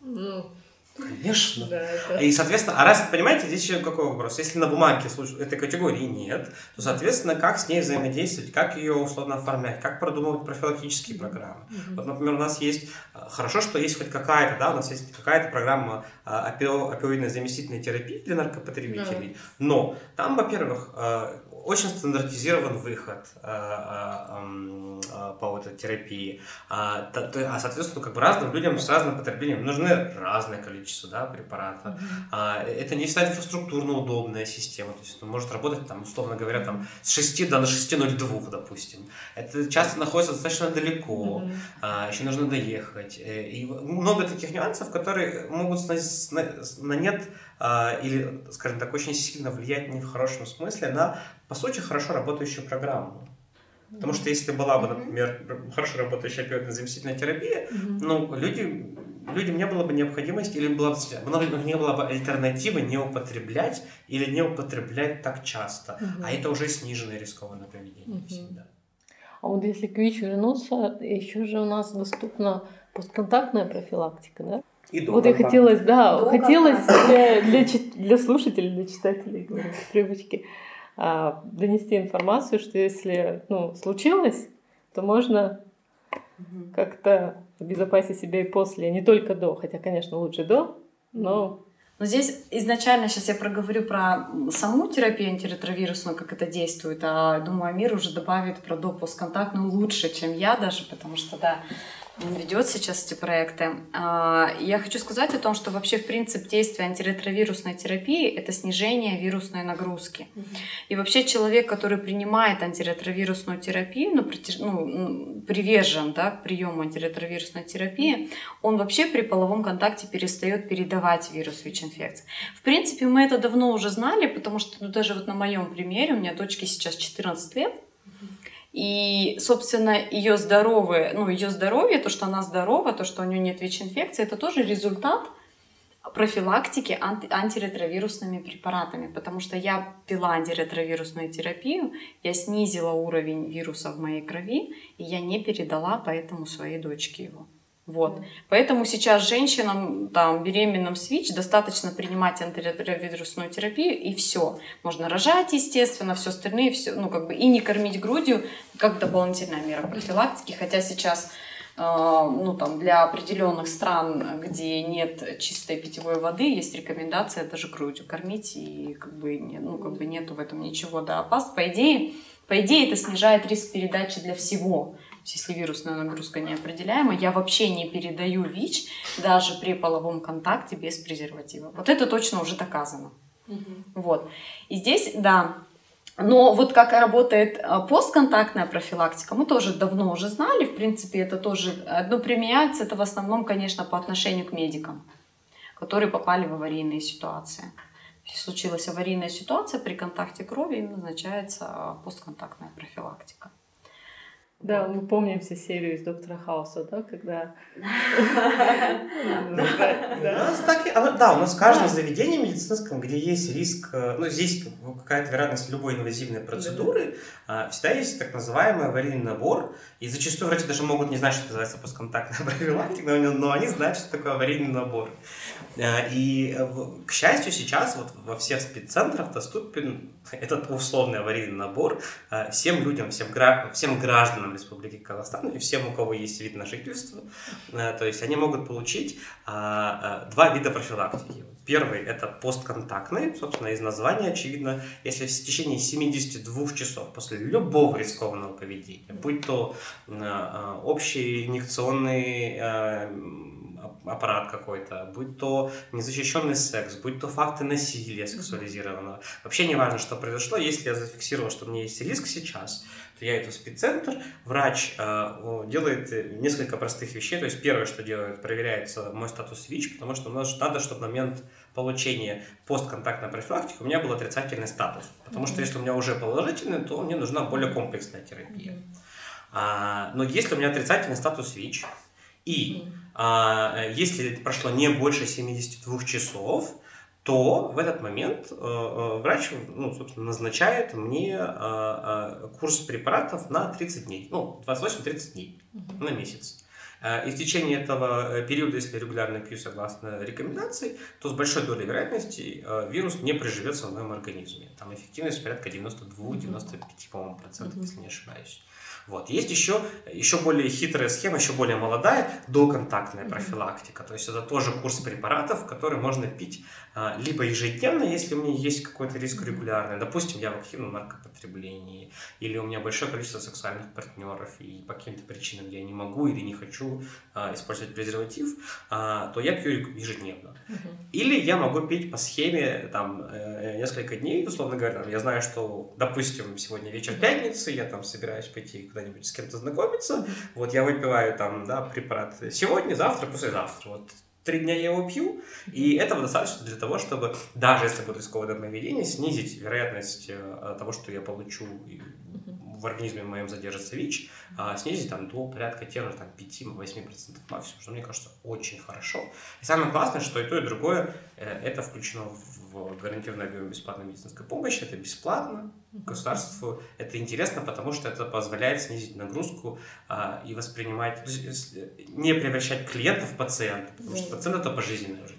Speaker 1: Ну,
Speaker 3: Конечно.
Speaker 1: да, это...
Speaker 3: И, соответственно, а раз, понимаете, здесь еще какой вопрос? Если на бумаге этой категории нет, то, соответственно, как с ней взаимодействовать, как ее условно оформлять, как продумывать профилактические программы.
Speaker 1: Мгм.
Speaker 3: Вот, например, у нас есть, э, хорошо, что есть хоть какая-то, да, у нас есть какая-то программа а, опио- опиоидной заместительной терапии для наркопотребителей, но там, во-первых, э, очень стандартизирован выход э, м, э, по вот этой терапии, а, а, соответственно, как бы разным людям с разным потреблением нужны разное количество да, препарата. А, это не всегда инфраструктурно удобная система, то есть это может работать, там, условно говоря, там, с 6 до 6.02, допустим. Это часто находится достаточно далеко, а, еще нужно доехать. Э, И много таких нюансов, которые могут на, нет а, или, скажем так, очень сильно влиять не в хорошем смысле на, по сути, хорошо работающую программу. Потому что если была бы, например, хорошо работающая опиоидно-заместительная терапия,
Speaker 1: Мгм.
Speaker 3: ну, люди, людям не было бы необходимости или была бы, не было бы альтернативы не употреблять или не употреблять так часто.
Speaker 1: Мгм.
Speaker 3: А это уже сниженное рискованное поведение
Speaker 1: Мгм.
Speaker 3: всегда.
Speaker 1: А вот если к ВИЧ вернуться, еще же у нас доступна постконтактная профилактика, да?
Speaker 3: И до
Speaker 1: Вот и
Speaker 3: контакта.
Speaker 1: хотелось, да,
Speaker 2: До
Speaker 1: хотелось
Speaker 2: контакта.
Speaker 1: для, для, для слушателей, для читателей, говорю, с привычки, донести информацию, что если ну, случилось, то можно как-то обезопасить себя и после, а не только до, хотя, конечно, лучше до, но
Speaker 2: Но здесь изначально, сейчас я проговорю про саму терапию антиретровирусную, как это действует, а думаю, Амир уже добавит про допуск-контактную лучше, чем я даже, потому что, да, ведет сейчас эти проекты. А, Я хочу сказать о том, что вообще, в принципе, действие антиретровирусной терапии — это снижение вирусной нагрузки. И вообще человек, который принимает антиретровирусную терапию, ну, ну, привержен да, к приему антиретровирусной терапии, он вообще при половом контакте перестает передавать вирус ВИЧ-инфекции. В принципе, мы это давно уже знали, потому что ну, даже вот на моем примере, у меня дочке сейчас 14 лет, и, собственно, ее здоровье, ну, ее здоровье, то, что она здорова, то, что у нее нет ВИЧ-инфекции, это тоже результат профилактики анти- антиретровирусными препаратами, потому что я пила антиретровирусную терапию, я снизила уровень вируса в моей крови, и я не передала поэтому своей дочке его. Вот. Поэтому сейчас женщинам, там, беременным с ВИЧ достаточно принимать антиретровирусную терапию, и все. Можно рожать, естественно, все остальные, все, ну, как бы, и не кормить грудью, как дополнительная мера профилактики. Хотя сейчас э, ну, там, для определенных стран, где нет чистой питьевой воды, есть рекомендация даже грудью кормить, и как бы, ну, как бы нету в этом ничего да, опасного. По идее, по идее, это снижает риск передачи для всего. Если вирусная нагрузка неопределяема, я вообще не передаю ВИЧ даже при половом контакте без презерватива. Вот это точно уже доказано. Вот. И здесь, да, но вот как работает а, постконтактная профилактика, мы тоже давно уже знали, в принципе, это тоже, э, но применяется это в основном, конечно, по отношению к медикам, которые попали в аварийные ситуации. Если случилась аварийная ситуация, при контакте крови им назначается а, постконтактная профилактика.
Speaker 1: Да, мы помним все серию из Доктора Хауса, да, когда...
Speaker 3: У нас так и- а, да, у нас в каждом заведении медицинском, где есть риск, э, ну, здесь какая-то вероятность любой инвазивной процедуры, а, всегда есть так называемый аварийный набор, и зачастую врачи даже могут не знать, что называется постконтактная профилактика, но, но они знают, что такое аварийный набор. А, И, э, к счастью, сейчас вот во всех спеццентрах доступен этот условный аварийный набор э, всем людям, всем, гра- всем гражданам Республики Казахстан и всем, у кого есть вид на жительство. Э, То есть они могут получить а, два вида профилактики. Первый – это постконтактный, собственно, из названия очевидно, если в течение 72 часов после любого рискованного поведения, будь то э, э, общий инъекционный э, аппарат какой-то, будь то незащищенный секс, будь то факты насилия сексуализированного. Вообще не важно, что произошло, если я зафиксировал, что у меня есть риск сейчас, то я иду в спеццентр, врач э, делает несколько простых вещей, то есть первое, что делает, проверяется мой статус ВИЧ, потому что у нас надо, чтобы в момент получения постконтактной профилактики у меня был отрицательный статус, потому что если у меня уже положительный, то мне нужна более комплексная терапия. А, но если у меня отрицательный статус ВИЧ, и а, если прошло не больше 72 часов, то в этот момент э, э, врач, ну, собственно, назначает мне э, курс препаратов на 30 дней, ну, 28-30 дней угу. на месяц. И в течение этого периода, если регулярно пью согласно рекомендации, то с большой долей вероятности вирус не приживется в моем организме. Там эффективность порядка 92-95, по-моему, процентов, если не ошибаюсь. Вот. Есть еще, еще более хитрая схема, еще более молодая, доконтактная профилактика. То есть это тоже курс препаратов, который можно пить а, либо ежедневно, если у меня есть какой-то риск регулярный. Допустим, я в активном наркопотреблении, или у меня большое количество сексуальных партнеров, и по каким-то причинам я не могу или не хочу а, использовать презерватив, а, то я пью ежедневно. Или я могу пить по схеме там э, несколько дней, условно говоря. Я знаю, что, допустим, сегодня вечер пятницы, я там собираюсь пойти куда-нибудь с кем-то знакомиться, вот я выпиваю там, да, препарат сегодня, завтра, послезавтра, вот три дня я его пью, и этого достаточно для того, чтобы, даже если будет рисковое поведение, снизить вероятность э, того, что я получу в организме моем задержится ВИЧ, а, снизить там до порядка тех же там, 5-8% максимум, что мне кажется очень хорошо. И самое классное, что и то, и другое, э, это включено в гарантированный объем бесплатной медицинской помощи, это бесплатно, государству это интересно, потому что это позволяет снизить нагрузку а, и воспринимать, не превращать клиентов в пациента, потому что пациент это пожизненное уже.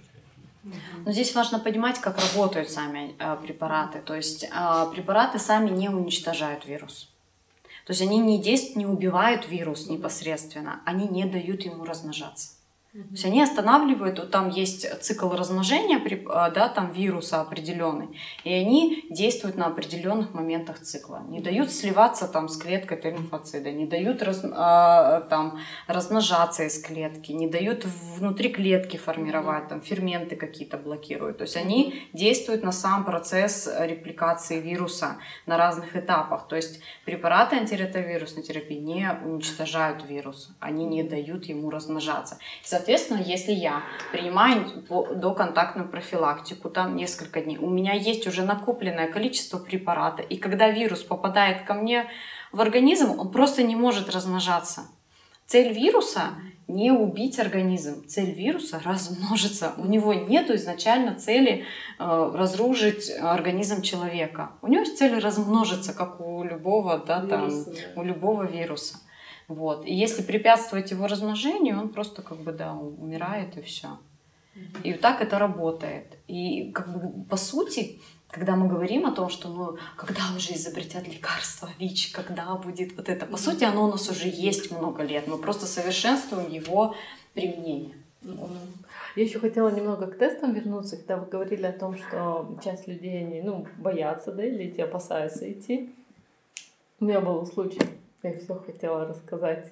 Speaker 2: Но здесь важно понимать, как работают сами э, препараты. То есть э, препараты сами не уничтожают вирус. То есть они не действуют, не убивают вирус непосредственно, они не дают ему размножаться. То есть они останавливают, вот там есть цикл размножения а, да, там вируса определенный, и они действуют на определенных моментах цикла. Не дают сливаться там с клеткой лимфоцида, не дают раз, а, там, размножаться из клетки, не дают внутри клетки формировать, там ферменты какие-то блокируют. То есть они действуют на сам процесс репликации вируса на разных этапах. То есть препараты антиретровирусной терапии не уничтожают вирус, они не дают ему размножаться. Соответственно, если я принимаю доконтактную профилактику, там несколько дней, у меня есть уже накопленное количество препарата, и когда вирус попадает ко мне в организм, он просто не может размножаться. Цель вируса не убить организм. Цель вируса размножиться. У него нет изначально цели э, разрушить организм человека. У него есть цель размножиться, как у любого, да, там, у любого вируса. Вот. И если препятствовать его размножению, он просто как бы, да, умирает и все. И так это работает. И как бы по сути, когда мы говорим о том, что ну, когда уже изобретят лекарство ВИЧ, когда будет вот это, по сути, оно у нас уже есть много лет, мы просто совершенствуем его применение.
Speaker 1: Я еще хотела немного к тестам вернуться, когда вы говорили о том, что часть людей они, ну, боятся, да, или эти опасаются идти. У меня был случай я все хотела рассказать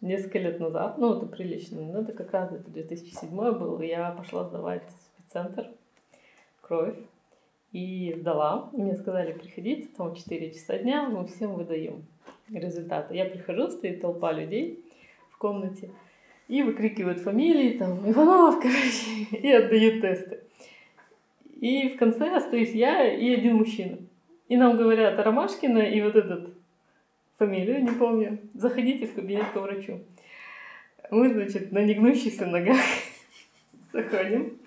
Speaker 1: несколько лет назад, ну, это прилично, ну, это как раз это 2007 был, я пошла сдавать в кровь, и сдала. Мне сказали, приходите, там 4 часа дня, мы всем выдаем результаты. Я прихожу, стоит толпа людей в комнате, и выкрикивают фамилии, там, Иванов, короче, и отдают тесты. И в конце остаюсь я и один мужчина. И нам говорят Ромашкина и вот этот фамилию не помню. Заходите в кабинет к врачу. Мы, значит, на негнущихся ногах заходим.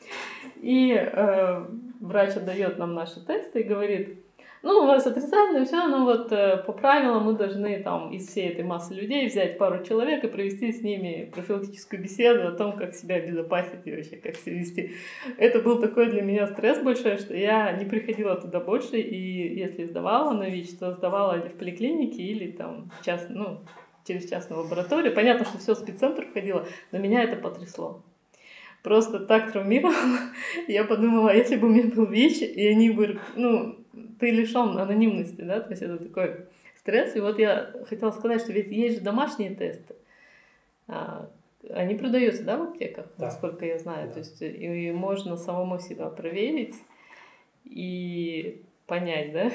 Speaker 1: И э, врач отдает нам наши тесты и говорит, ну, у вас отрицательное, все, но вот э, по правилам мы должны там из всей этой массы людей взять пару человек и провести с ними профилактическую беседу о том, как себя обезопасить и вообще как себя вести. Это был такой для меня стресс большой, что я не приходила туда больше, и если сдавала на ВИЧ, то сдавала в поликлинике, или там част, ну, через частную лабораторию. Понятно, что все в спеццентр входило, но меня это потрясло просто так травмировало. Я подумала, если бы у меня был ВИЧ, и они бы, ну, ты лишен анонимности, да, то есть это такой стресс. И вот я хотела сказать, что ведь есть же домашние тесты. А, Они продаются, да, в аптеках,
Speaker 3: да.
Speaker 1: насколько я знаю. Да. То есть и можно самому себя проверить и понять, да?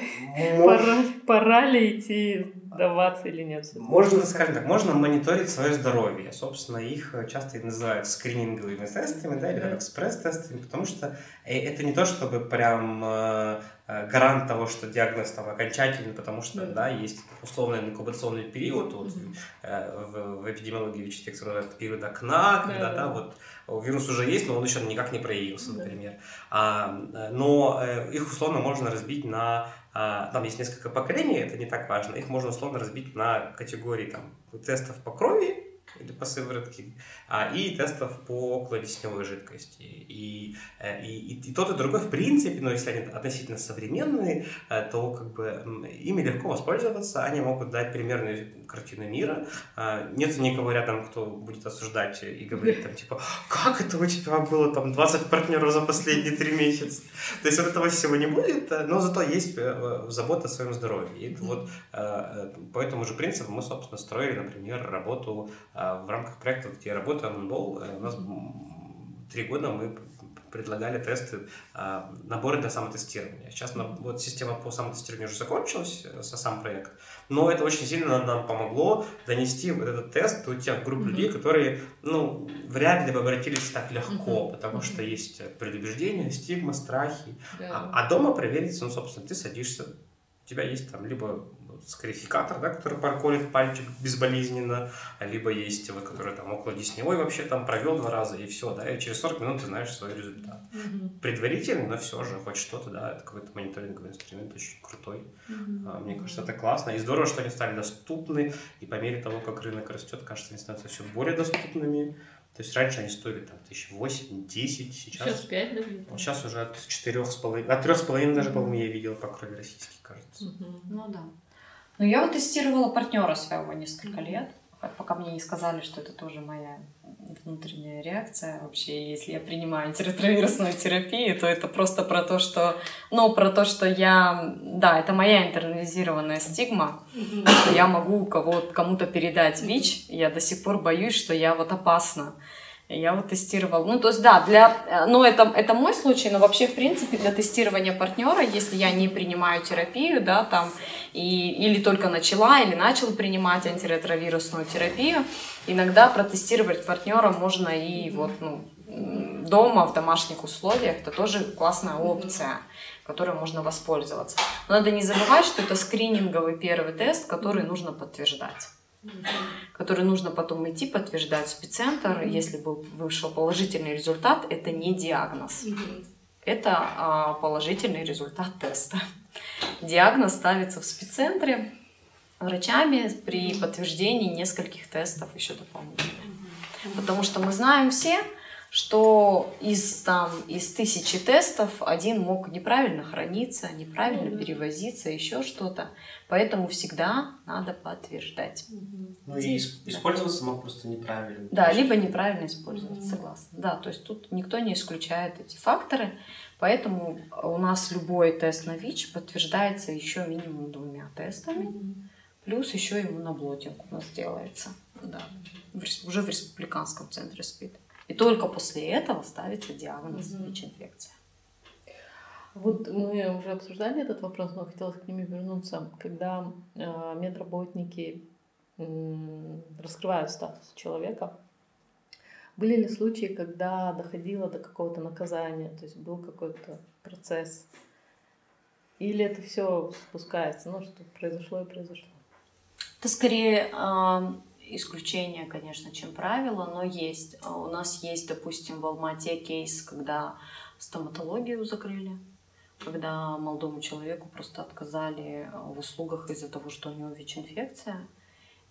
Speaker 1: Пора, пора ли идти сдаваться или нет?
Speaker 3: Можно, скажем так, можно мониторить свое здоровье. Собственно, их часто и называют скрининговыми тестами, да, или да. экспресс-тестами, потому что э, это не то, чтобы прям э, э, гарант того, что диагноз там окончательный, потому что, да, да есть условный инкубационный период, вот, mm в, в эпидемиологии ВИЧ-инфекции называют период окна, когда, да, да, вот вирус уже есть, но он еще никак не проявился, например. А, но их условно можно разбить на а, там есть несколько поколений, это не так важно. Их можно условно разбить на категории там, тестов по крови, или по сыворотке, а, и тестов по околодесневой жидкости. И, э, и, и, и тот, и другой, в принципе, но если они относительно современные, э, то как бы ими легко воспользоваться, они могут дать примерную картину мира. А, нет никого рядом, кто будет осуждать и говорить там, типа, как это у тебя было там 20 партнеров за последние три месяца? То есть вот этого всего не будет, э, но зато есть забота о своем здоровье. И вот по этому же принципу мы, собственно, строили, например, работу в рамках проекта, где я работаю, Moonball, э, у нас три года мы предлагали тесты, а, наборы для самотестирования. Сейчас вот система по самотестированию уже закончилась, э, сам проект, но это очень сильно нам помогло донести вот этот тест до тех групп mm-hmm. людей, которые, ну, вряд ли бы обратились так легко, mm-hmm. потому что есть предубеждения, стигма, страхи. Yeah. А, а дома проверить, ну, собственно, ты садишься, у тебя есть там либо скарификатор, да, который парколит пальчик безболезненно, либо есть вот, который там около десневой вообще там провел два раза и все, да, и через 40 минут ты знаешь свой результат. Mm-hmm. Предварительный, но все же хоть что-то, да, это какой-то мониторинговый инструмент очень крутой. Mm-hmm. Мне кажется, это классно. И здорово, что они стали доступны, и по мере того, как рынок растет, кажется, они становятся все более доступными. То есть раньше они стоили там тысяч восемь, десять, сейчас...
Speaker 1: Сейчас пять, да?
Speaker 3: Вот сейчас уже от четырех с половиной, от трех с половиной даже, по-моему, я видел по крови российский, кажется.
Speaker 2: Ну да. Ну, я вот тестировала партнера своего несколько лет, пока мне не сказали, что это тоже моя внутренняя реакция. Вообще, если я принимаю антиретровирусную терапию, то это просто про то, что, ну, про то, что я, да, это моя интернализированная стигма, что я могу кого кому-то передать ВИЧ. Я до сих пор боюсь, что я вот опасна. Я вот тестировала. Ну, то есть, да, для, э, ну, это, это мой случай, но вообще, в принципе, для тестирования партнера, если я не принимаю терапию, да, там, и, или только начала, или начал принимать антиретровирусную терапию, иногда протестировать партнера можно и вот, ну, дома, в домашних условиях, это тоже классная опция которой можно воспользоваться. Но надо не забывать, что это скрининговый первый тест, который нужно подтверждать который нужно потом идти подтверждать в спеццентр. Если был вышел положительный результат, это не диагноз. Это а, положительный результат теста. Диагноз ставится в спеццентре врачами при подтверждении нескольких тестов еще дополнительно. Потому что мы знаем все, что из, там, из тысячи тестов один мог неправильно храниться, неправильно перевозиться, еще что-то. Поэтому всегда надо подтверждать.
Speaker 3: Ну и использоваться мог просто неправильно.
Speaker 2: Да, либо неправильно использоваться, mm согласна. Да, то есть тут никто не исключает эти факторы. Поэтому у нас любой тест на ВИЧ подтверждается еще минимум двумя тестами. mm Плюс еще иммуноблотинг у нас делается. Да, в, уже в республиканском центре СПИД. И только после этого ставится диагноз mm ВИЧ-инфекция.
Speaker 1: Вот мы уже обсуждали этот вопрос, но хотелось к ним вернуться. Когда э, медработники э, раскрывают статус человека, были ли случаи, когда доходило до какого-то наказания, то есть был какой-то процесс? Или это все спускается, ну, что произошло и произошло?
Speaker 2: Это скорее э, исключение, конечно, чем правило, но есть. А у нас есть, допустим, в Алмате кейс, когда стоматологию закрыли, когда молодому человеку просто отказали в услугах из-за того, что у него ВИЧ-инфекция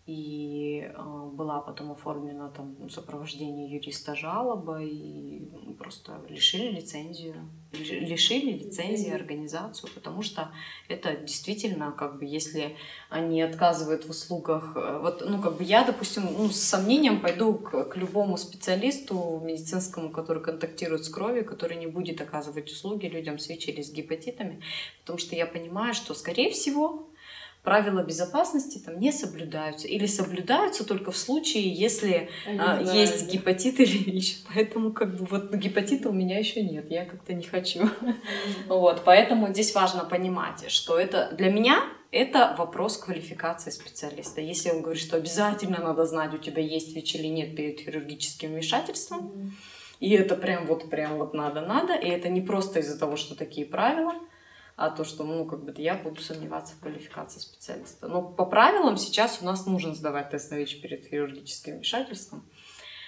Speaker 2: и э, была потом оформлена там сопровождение юриста жалоба и просто лишили лицензию, лишили лицензии организацию, потому что это действительно как бы если они отказывают в услугах, э, вот ну как бы я, допустим, ну, с сомнением пойду к, к любому специалисту медицинскому, который контактирует с кровью, который не будет оказывать услуги людям с ВИЧ или с гепатитами, потому что я понимаю, что скорее всего правила безопасности там не соблюдаются или соблюдаются только в случае, если а, знаю, есть да. гепатит или ВИЧ. Поэтому как бы вот гепатита у меня еще нет, я как-то не хочу. Mm-hmm. Вот, поэтому здесь важно понимать, что это для меня это вопрос квалификации специалиста. Если он говорит, что обязательно надо знать, у тебя есть ВИЧ или нет перед хирургическим вмешательством, mm-hmm. и это прям вот прям вот надо-надо, и это не просто из-за того, что такие правила, а то, что, ну, как бы я буду сомневаться в квалификации специалиста. Но по правилам сейчас у нас нужно сдавать тест на ВИЧ перед хирургическим вмешательством.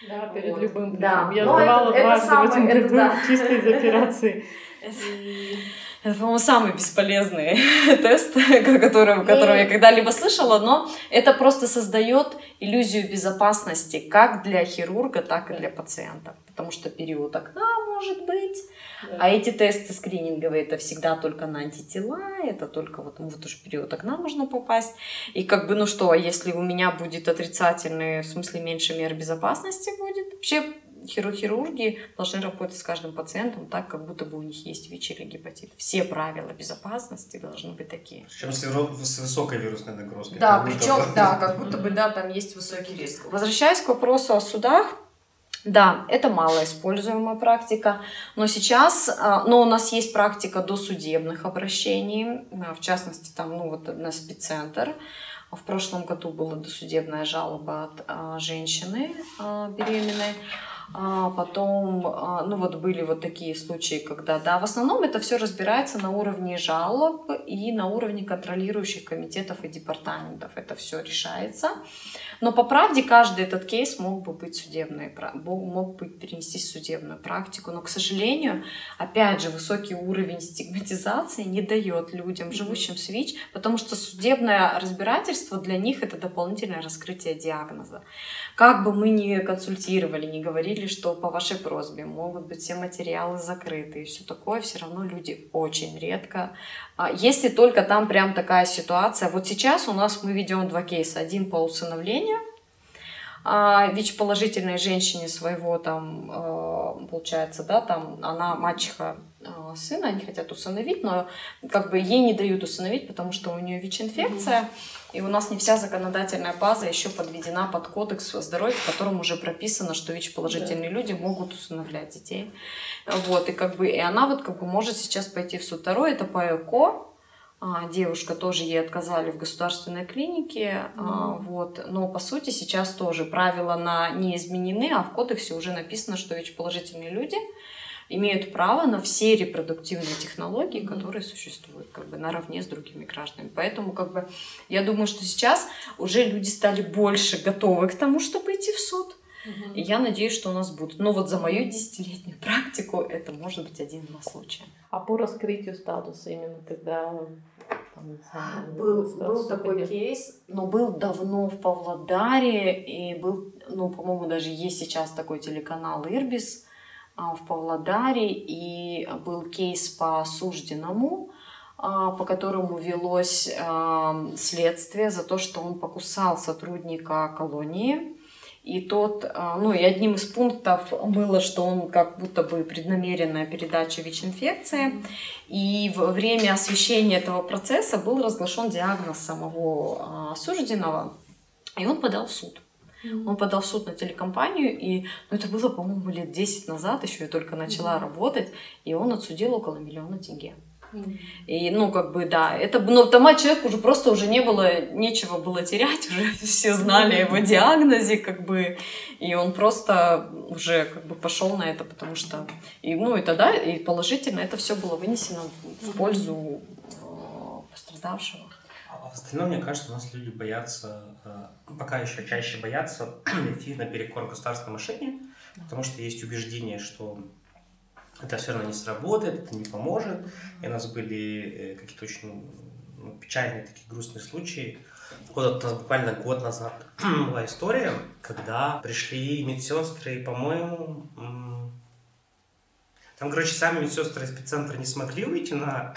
Speaker 1: Да, перед вот. любым. Да. Я Но сдавала это, дважды это в этом году да. чисто из операции.
Speaker 2: Это, по-моему, самый бесполезный тест, который, который я когда-либо слышала, но это просто создает иллюзию безопасности как для хирурга, так и для пациента. Потому что период окна может быть, а эти тесты скрининговые это всегда только на антитела, это только вот, ну, вот уж период окна можно попасть. И как бы, ну что, а если у меня будет отрицательный, в смысле меньше мер безопасности будет? Вообще хирурги должны работать с каждым пациентом так, как будто бы у них есть ВИЧ или гепатит. Все правила безопасности должны быть такие.
Speaker 3: Причем с, с высокой вирусной нагрузкой.
Speaker 2: Да, причем, да, как будто бы, да, там есть высокий риск. Возвращаясь к вопросу о судах, да, это малоиспользуемая практика, но сейчас, а, но у нас есть практика досудебных обращений, а, в частности, там, ну, вот на спеццентр. В прошлом году была досудебная жалоба от а, женщины беременной. А потом, ну вот были вот такие случаи, когда, да, в основном это все разбирается на уровне жалоб и на уровне контролирующих комитетов и департаментов. Это все решается. Но по правде каждый этот кейс мог бы быть судебной, мог бы перенести судебную практику. Но, к сожалению, опять же, высокий уровень стигматизации не дает людям, живущим с ВИЧ, потому что судебное разбирательство для них это дополнительное раскрытие диагноза. Как бы мы ни консультировали, не говорили, что по вашей просьбе могут быть все материалы закрыты и все такое, все равно люди очень редко если только там прям такая ситуация. Вот сейчас у нас мы ведем два кейса. Один по усыновлению, а ВИЧ-положительной женщине своего там, э, получается, да, там она мачеха сына, они хотят усыновить, но как бы ей не дают усыновить, потому что у нее ВИЧ-инфекция, и у нас не вся законодательная база еще подведена под кодекс здоровья, в котором уже прописано, что ВИЧ-положительные да. люди могут усыновлять детей. Вот, и как бы, и она вот как бы может сейчас пойти в суд. Второй, это по ЭКО, а, девушка тоже ей отказали в государственной клинике, mm-hmm. вот, но по сути сейчас тоже правила на не изменены, а в кодексе уже написано, что ВИЧ-положительные люди имеют право на все репродуктивные технологии, которые существуют, как бы наравне с другими гражданами. Поэтому, как бы, я думаю, что сейчас уже люди стали больше готовы к тому, чтобы идти в суд. Угу. И я надеюсь, что у нас будут. Но вот за мою десятилетнюю практику это может быть один-два случая.
Speaker 1: А по раскрытию статуса именно когда
Speaker 2: там, был, был такой идет. кейс, но был давно в Павлодаре, и был, ну, по-моему, даже есть сейчас такой телеканал Ирбис а, в Павлодаре, и был кейс по осужденному, а, по которому велось а, следствие за то, что он покусал сотрудника колонии и тот, а, ну и одним из пунктов было, что он как будто бы преднамеренная передача ВИЧ-инфекции. И во время освещения этого процесса был разглашен диагноз самого а, осужденного, и он подал в суд. Он подал в суд на телекомпанию, и ну, это было, по-моему, лет 10 назад, еще я только начала mm-hmm. работать, и он отсудил около миллиона тенге. И, ну, как бы, да, это, ну, там человеку уже просто уже не было, нечего было терять, уже все знали о его диагнозе, как бы, и он просто уже, как бы, пошел на это, потому что, и, ну, и тогда, и положительно это все было вынесено в пользу э, пострадавшего.
Speaker 3: В остальном, мне кажется, у нас люди боятся, э, пока еще чаще боятся идти на перекор государственной машине, потому что есть убеждение, что это все равно не сработает, это не поможет. И у нас были э, какие-то очень ну, печальные такие грустные случаи. Вот у нас буквально год назад была история, когда пришли медсестры, по-моему, там, короче, сами медсестры из спеццентра не смогли выйти на,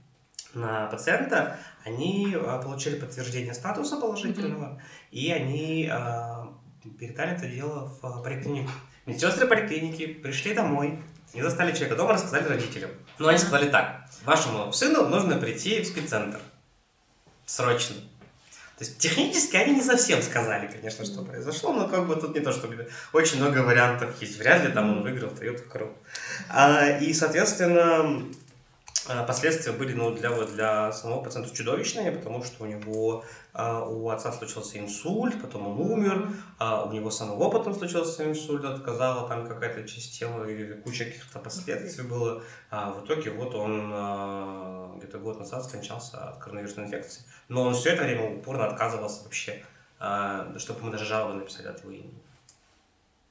Speaker 3: на пациента, они а, получили подтверждение статуса положительного, mm-hmm. и они а, передали это дело в поликлинику. Медсестры поликлиники пришли домой, и застали человека дома, рассказали родителям. Ну, они сказали так. Вашему сыну нужно прийти в спеццентр. срочно. То есть технически они не совсем сказали, конечно, что произошло, но как бы тут не то, что очень много вариантов есть. Вряд ли там он выиграл Toyota Corolla. А, и, соответственно, последствия были ну, для, для самого пациента чудовищные, потому что у него а, у отца случился инсульт, потом он умер, а у него самого потом случился инсульт, отказала там какая-то часть тела или куча каких-то последствий было. А в итоге вот он а, где-то год назад скончался от коронавирусной инфекции. Но он все это время упорно отказывался вообще, чтобы мы даже жалобы написали от его имени.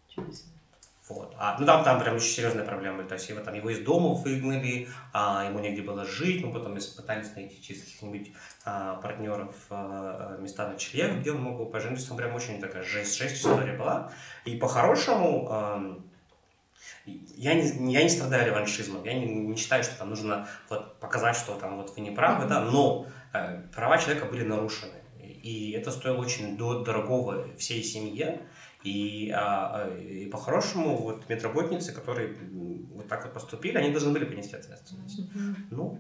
Speaker 3: Чудесно. Вот. А, ну там, там прям очень серьезные проблемы. То есть его, там, его из дома выгнали, а, ему негде было жить, мы потом пытались найти через каких-нибудь а, партнеров а, места ночлега, где он мог бы пожить. Там прям очень такая жесть, жесть история была. И по-хорошему, а, я не, я не страдаю реваншизмом, я не, не считаю, что там нужно вот, показать, что там вот вы не правы, да, но э, права человека были нарушены. И это стоило очень дорогого всей семье. И, а, и по-хорошему, вот медработницы, которые вот так вот поступили, они должны были понести ответственность. Mm-hmm. Ну,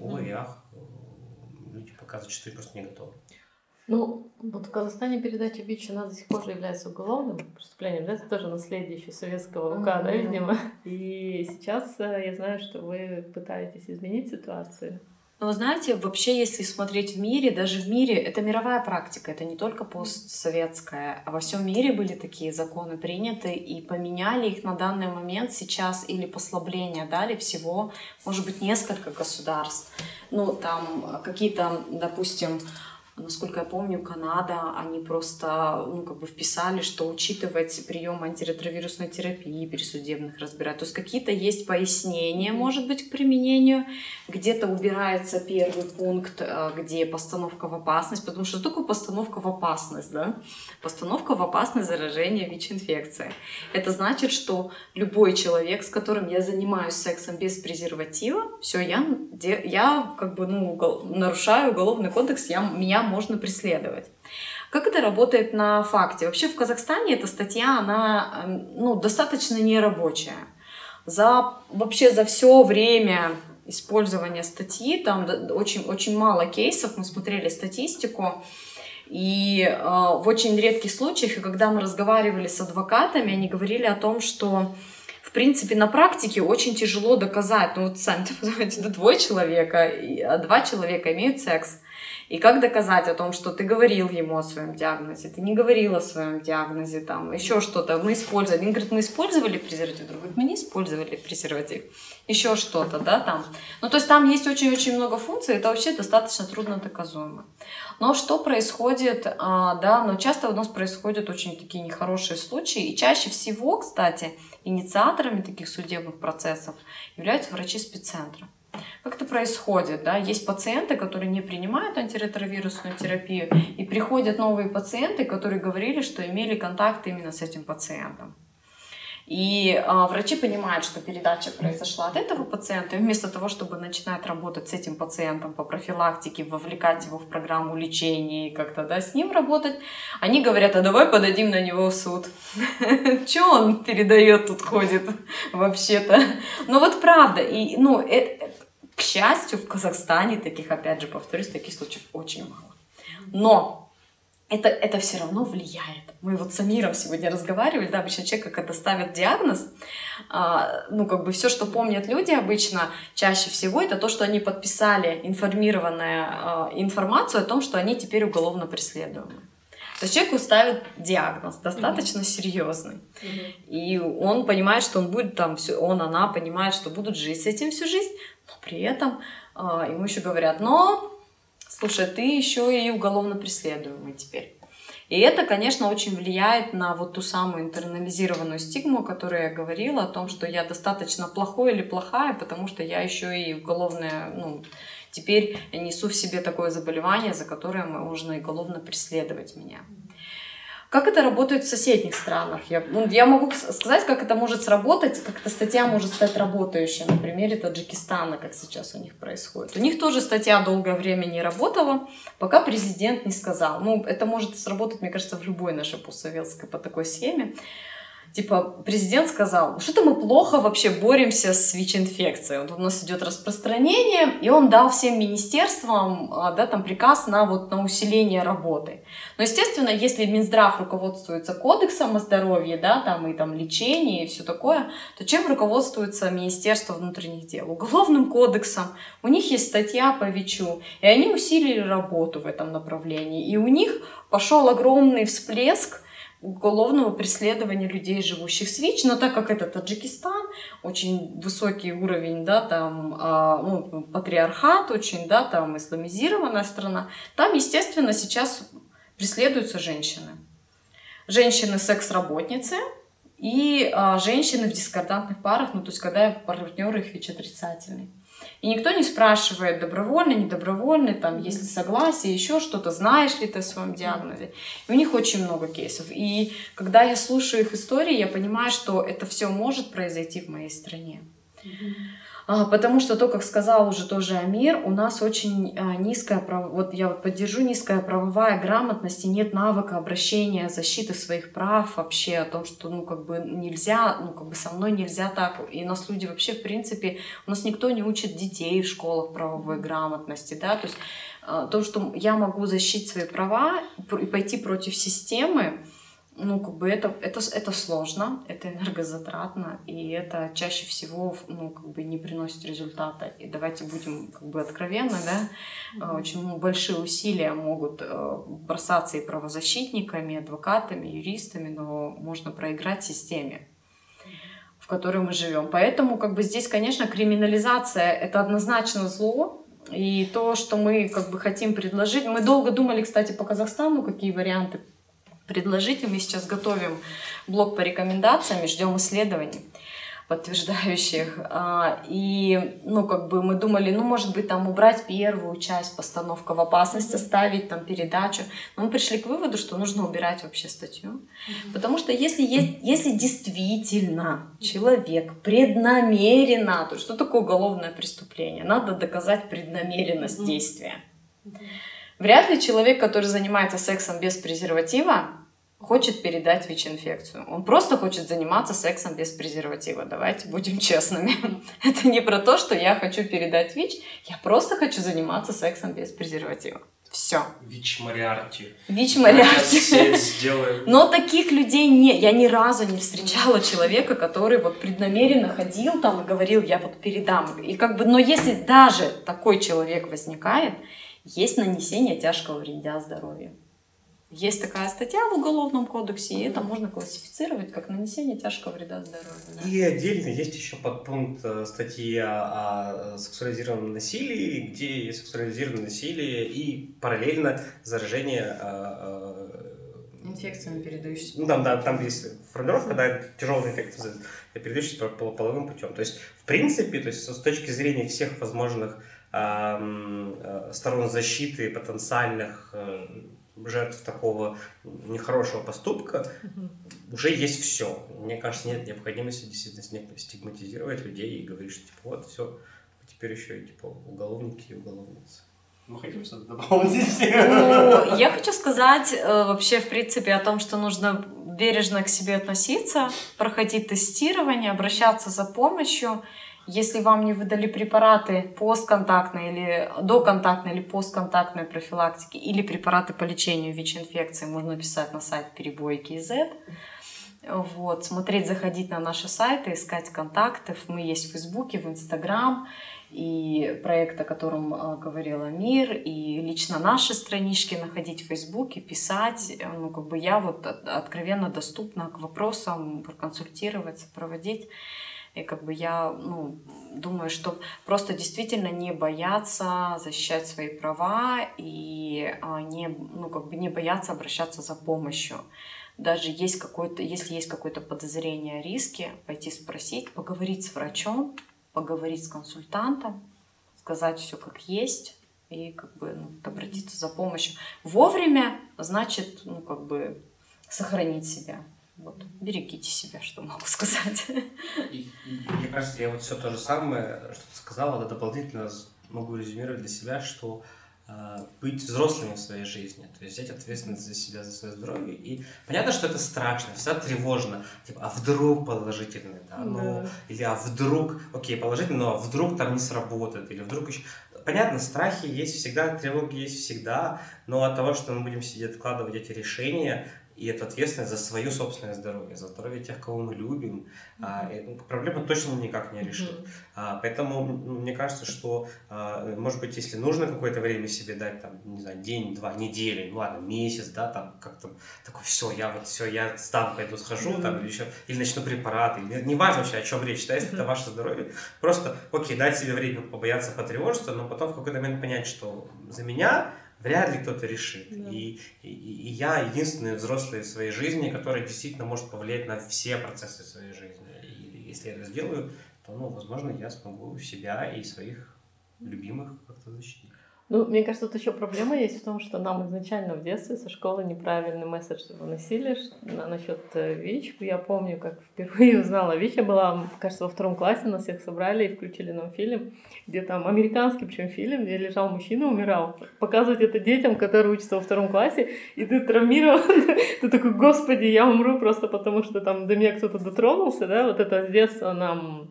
Speaker 3: увы, ах, люди пока зачастую просто не готовы.
Speaker 1: Ну, вот в Казахстане передача ВИЧ, она до сих пор же является уголовным преступлением, да, это тоже наследие еще советского УК, mm-hmm. да, видимо. И сейчас э, я знаю, что вы пытаетесь изменить ситуацию.
Speaker 2: Но вы знаете, вообще, если смотреть в мире, даже в мире, это мировая практика, это не только постсоветская, а во всем мире были такие законы приняты и поменяли их на данный момент сейчас или послабления дали всего, может быть, несколько государств. Ну, там какие-то, допустим, Насколько я помню, Канада, они просто ну, как бы вписали, что учитывать прием антиретровирусной терапии при судебных разбирательствах. То есть какие-то есть пояснения, может быть, к применению. Где-то убирается первый пункт, э, где постановка в опасность, потому что что такое постановка в опасность? Да? Постановка в опасность заражения ВИЧ-инфекцией. Это значит, что любой человек, с которым я занимаюсь сексом без презерватива, все, я, я как бы ну, нарушаю уголовный кодекс, я, меня можно преследовать. Как это работает на факте? Вообще в Казахстане эта статья, она эм, ну, достаточно нерабочая. За, вообще за все время использования статьи, там очень, очень мало кейсов, мы смотрели статистику, и э, в очень редких случаях, и когда мы разговаривали с адвокатами, они говорили о том, что в принципе, на практике очень тяжело доказать. Ну вот сами подумайте, да двое человека, а два человека имеют секс. И как доказать о том, что ты говорил ему о своем диагнозе, ты не говорил о своем диагнозе, там, еще что-то. Мы использовали. Один говорит, мы использовали презерватив, другой говорит, мы не использовали презерватив. Еще что-то, да, там. Ну, то есть там есть очень-очень много функций, это вообще достаточно трудно доказуемо. Но что происходит, а, да, но часто у нас происходят очень такие нехорошие случаи, и чаще всего, кстати, инициаторами таких судебных процессов являются врачи спеццентра. Как это происходит? Да? Есть пациенты, которые не принимают антиретровирусную терапию, и приходят новые пациенты, которые говорили, что имели контакт именно с этим пациентом. И э, врачи понимают, что передача произошла от этого пациента, и вместо того, чтобы начинать работать с этим пациентом по профилактике, вовлекать его в программу лечения и как-то да, с ним работать, они говорят, а давай подадим на него в суд. Че он передает тут ходит вообще-то? Ну вот правда, и ну, это, к счастью, в Казахстане таких, опять же, повторюсь, таких случаев очень мало. Но это, это все равно влияет. Мы вот с Амиром сегодня разговаривали, да, обычно человек, когда ставят диагноз, а, ну, как бы все, что помнят люди обычно, чаще всего, это то, что они подписали информированную а, информацию о том, что они теперь уголовно преследуемы. То есть человеку ставят диагноз достаточно mm-hmm. серьезный. Mm-hmm. И он понимает, что он будет там, все, он, она понимает, что будут жить с этим всю жизнь, но при этом э, ему еще говорят, но, слушай, ты еще и уголовно преследуемый теперь. И это, конечно, очень влияет на вот ту самую интернализированную стигму, о которой я говорила, о том, что я достаточно плохой или плохая, потому что я еще и уголовная, ну, теперь несу в себе такое заболевание, за которое можно уголовно преследовать меня. Как это работает в соседних странах? Я, ну, я могу сказать, как это может сработать, как эта статья может стать работающей на примере Таджикистана, как сейчас у них происходит. У них тоже статья долгое время не работала, пока президент не сказал. Ну, это может сработать, мне кажется, в любой нашей постсоветской по такой схеме. Типа, президент сказал, что-то мы плохо вообще боремся с ВИЧ-инфекцией. Вот у нас идет распространение, и он дал всем министерствам, а, да, там приказ на вот на усиление работы. Но, естественно, если Минздрав руководствуется кодексом о здоровье, да, там и там лечение и все такое, то чем руководствуется Министерство внутренних дел? Уголовным кодексом. У них есть статья по ВИЧу, и они усилили работу в этом направлении. И у них пошел огромный всплеск уголовного преследования людей, живущих с ВИЧ, но так как это Таджикистан, очень высокий уровень, да, там, а, ну, патриархат очень, да, там, исламизированная страна, там, естественно, сейчас преследуются женщины. Женщины секс-работницы и а, женщины в дискордантных парах, ну, то есть, когда партнер их ВИЧ-отрицательный. И никто не спрашивает, добровольно, недобровольно, там, есть ли согласие, еще что-то, знаешь ли ты о своем диагнозе. И у них очень много кейсов. И когда я слушаю их истории, я понимаю, что это все может произойти в моей стране. Mm-hmm. А, потому что то, как сказал уже тоже Амир, у нас очень а, низкая, вот я вот поддержу, низкая правовая грамотность и нет навыка обращения, защиты своих прав вообще, о том, что, ну, как бы нельзя, ну, как бы со мной нельзя так. И у нас люди вообще, в принципе, у нас никто не учит детей в школах правовой грамотности, да, то есть а, то, что я могу защитить свои права и пойти против системы, ну, как бы это, это, это сложно, это энергозатратно, и это чаще всего, ну, как бы не приносит результата. И давайте будем, как бы, откровенны, да, mm-hmm. очень большие усилия могут э, бросаться и правозащитниками, и адвокатами, и юристами, но можно проиграть системе в которой мы живем. Поэтому, как бы здесь, конечно, криминализация это однозначно зло, и то, что мы как бы хотим предложить, мы долго думали, кстати, по Казахстану, какие варианты предложить. Мы сейчас готовим блок по рекомендациям и ждем исследований подтверждающих. А, и, ну, как бы мы думали, ну, может быть, там убрать первую часть, постановка в опасность, оставить там передачу. Но мы пришли к выводу, что нужно убирать вообще статью. Потому что если, есть, если действительно человек преднамеренно, то что такое уголовное преступление? Надо доказать преднамеренность действия. Вряд ли человек, который занимается сексом без презерватива, хочет передать ВИЧ-инфекцию. Он просто хочет заниматься сексом без презерватива. Давайте будем честными. Это не про то, что я хочу передать ВИЧ, я просто хочу заниматься сексом без презерватива. Все.
Speaker 3: ВИЧ Мариарти.
Speaker 2: ВИЧ Мариарти. Но таких людей нет. Я ни разу не встречала человека, который вот преднамеренно ходил там и говорил, я вот передам. И как бы, но если даже такой человек возникает, есть нанесение тяжкого вреда здоровью. Есть такая статья в Уголовном кодексе, и это можно классифицировать как нанесение тяжкого вреда здоровью.
Speaker 3: Да? И отдельно есть еще подпункт э, статьи о, сексуализированном насилии, где сексуализированное насилие и параллельно заражение
Speaker 2: а, а, инфекциями передающимися.
Speaker 3: Ну, там, да, там есть формулировка, да, тяжелая инфекция, передающаяся половым путем. То есть, в принципе, то есть, с точки зрения всех возможных Э, сторон защиты потенциальных э, жертв такого нехорошего поступка угу. уже есть все. Мне кажется, нет необходимости действительно стигматизировать людей и говорить, что типа вот все, теперь еще и типа уголовники и уголовницы. Мы хотим что-то дополнить.
Speaker 2: Ну, я хочу сказать э, вообще, в принципе, о том, что нужно бережно к себе относиться, проходить тестирование, обращаться за помощью. Если вам не выдали препараты постконтактной или доконтактной или постконтактной профилактики или препараты по лечению ВИЧ-инфекции, можно написать на сайт перебойки Z. Вот, смотреть, заходить на наши сайты, искать контакты. Мы есть в Фейсбуке, в Инстаграм и проект, о котором э, говорила Мир, и лично наши странички находить в Фейсбуке, писать. Ну, как бы я вот откровенно доступна к вопросам, проконсультировать, проводить. И как бы я ну, думаю, что просто действительно не бояться защищать свои права и а, не, ну, как бы не бояться обращаться за помощью. Даже есть какой-то, если есть какое-то подозрение о риске, пойти спросить, поговорить с врачом, поговорить с консультантом, сказать все как есть и как бы ну, обратиться за помощью. Вовремя значит, ну, как бы сохранить себя. Вот, берегите себя, что могу сказать.
Speaker 3: И, и, мне кажется, я вот все то же самое, что ты сказала, да, дополнительно могу резюмировать для себя, что а, быть взрослыми в своей жизни, то есть взять ответственность за себя, за свое здоровье. И понятно, что это страшно, всегда тревожно. Типа, а вдруг положительный, да? Ну, да. или а вдруг, окей, положительный, но а вдруг там не сработает, или вдруг еще... Понятно, страхи есть всегда, тревоги есть всегда, но от того, что мы будем сидеть, откладывать эти решения, и это ответственность за свое собственное здоровье, за здоровье тех, кого мы любим. Mm-hmm. А, и, ну, проблема точно никак не решит. Mm-hmm. А, поэтому ну, мне кажется, что, а, может быть, если нужно какое-то время себе дать, там, не знаю, день, два, недели, ну ладно, месяц, да, там как-то такой, все, я вот все, я сдам, пойду схожу, mm-hmm. там, или еще, или начну препараты, не, не важно вообще, о чем речь, да, если mm-hmm. это ваше здоровье, просто, окей, дать себе время побояться, потревожиться, но потом в какой-то момент понять, что за меня вряд ли кто-то решит. Да. И, и, и я единственный взрослый в своей жизни, который действительно может повлиять на все процессы своей жизни. И если я это сделаю, то, ну, возможно, я смогу себя и своих любимых как-то защитить.
Speaker 1: Ну, мне кажется, тут еще проблема есть в том, что нам изначально в детстве со школы неправильный месседж выносили насчет э, ВИЧ. Я помню, как впервые узнала ВИЧ. Я была, кажется, во втором классе, нас всех собрали и включили нам фильм, где там американский, причем фильм, где лежал мужчина, умирал. Показывать это детям, которые учатся во втором классе, и ты травмирован. Ты такой, господи, я умру просто потому, что там до меня кто-то дотронулся, да, вот это с детства нам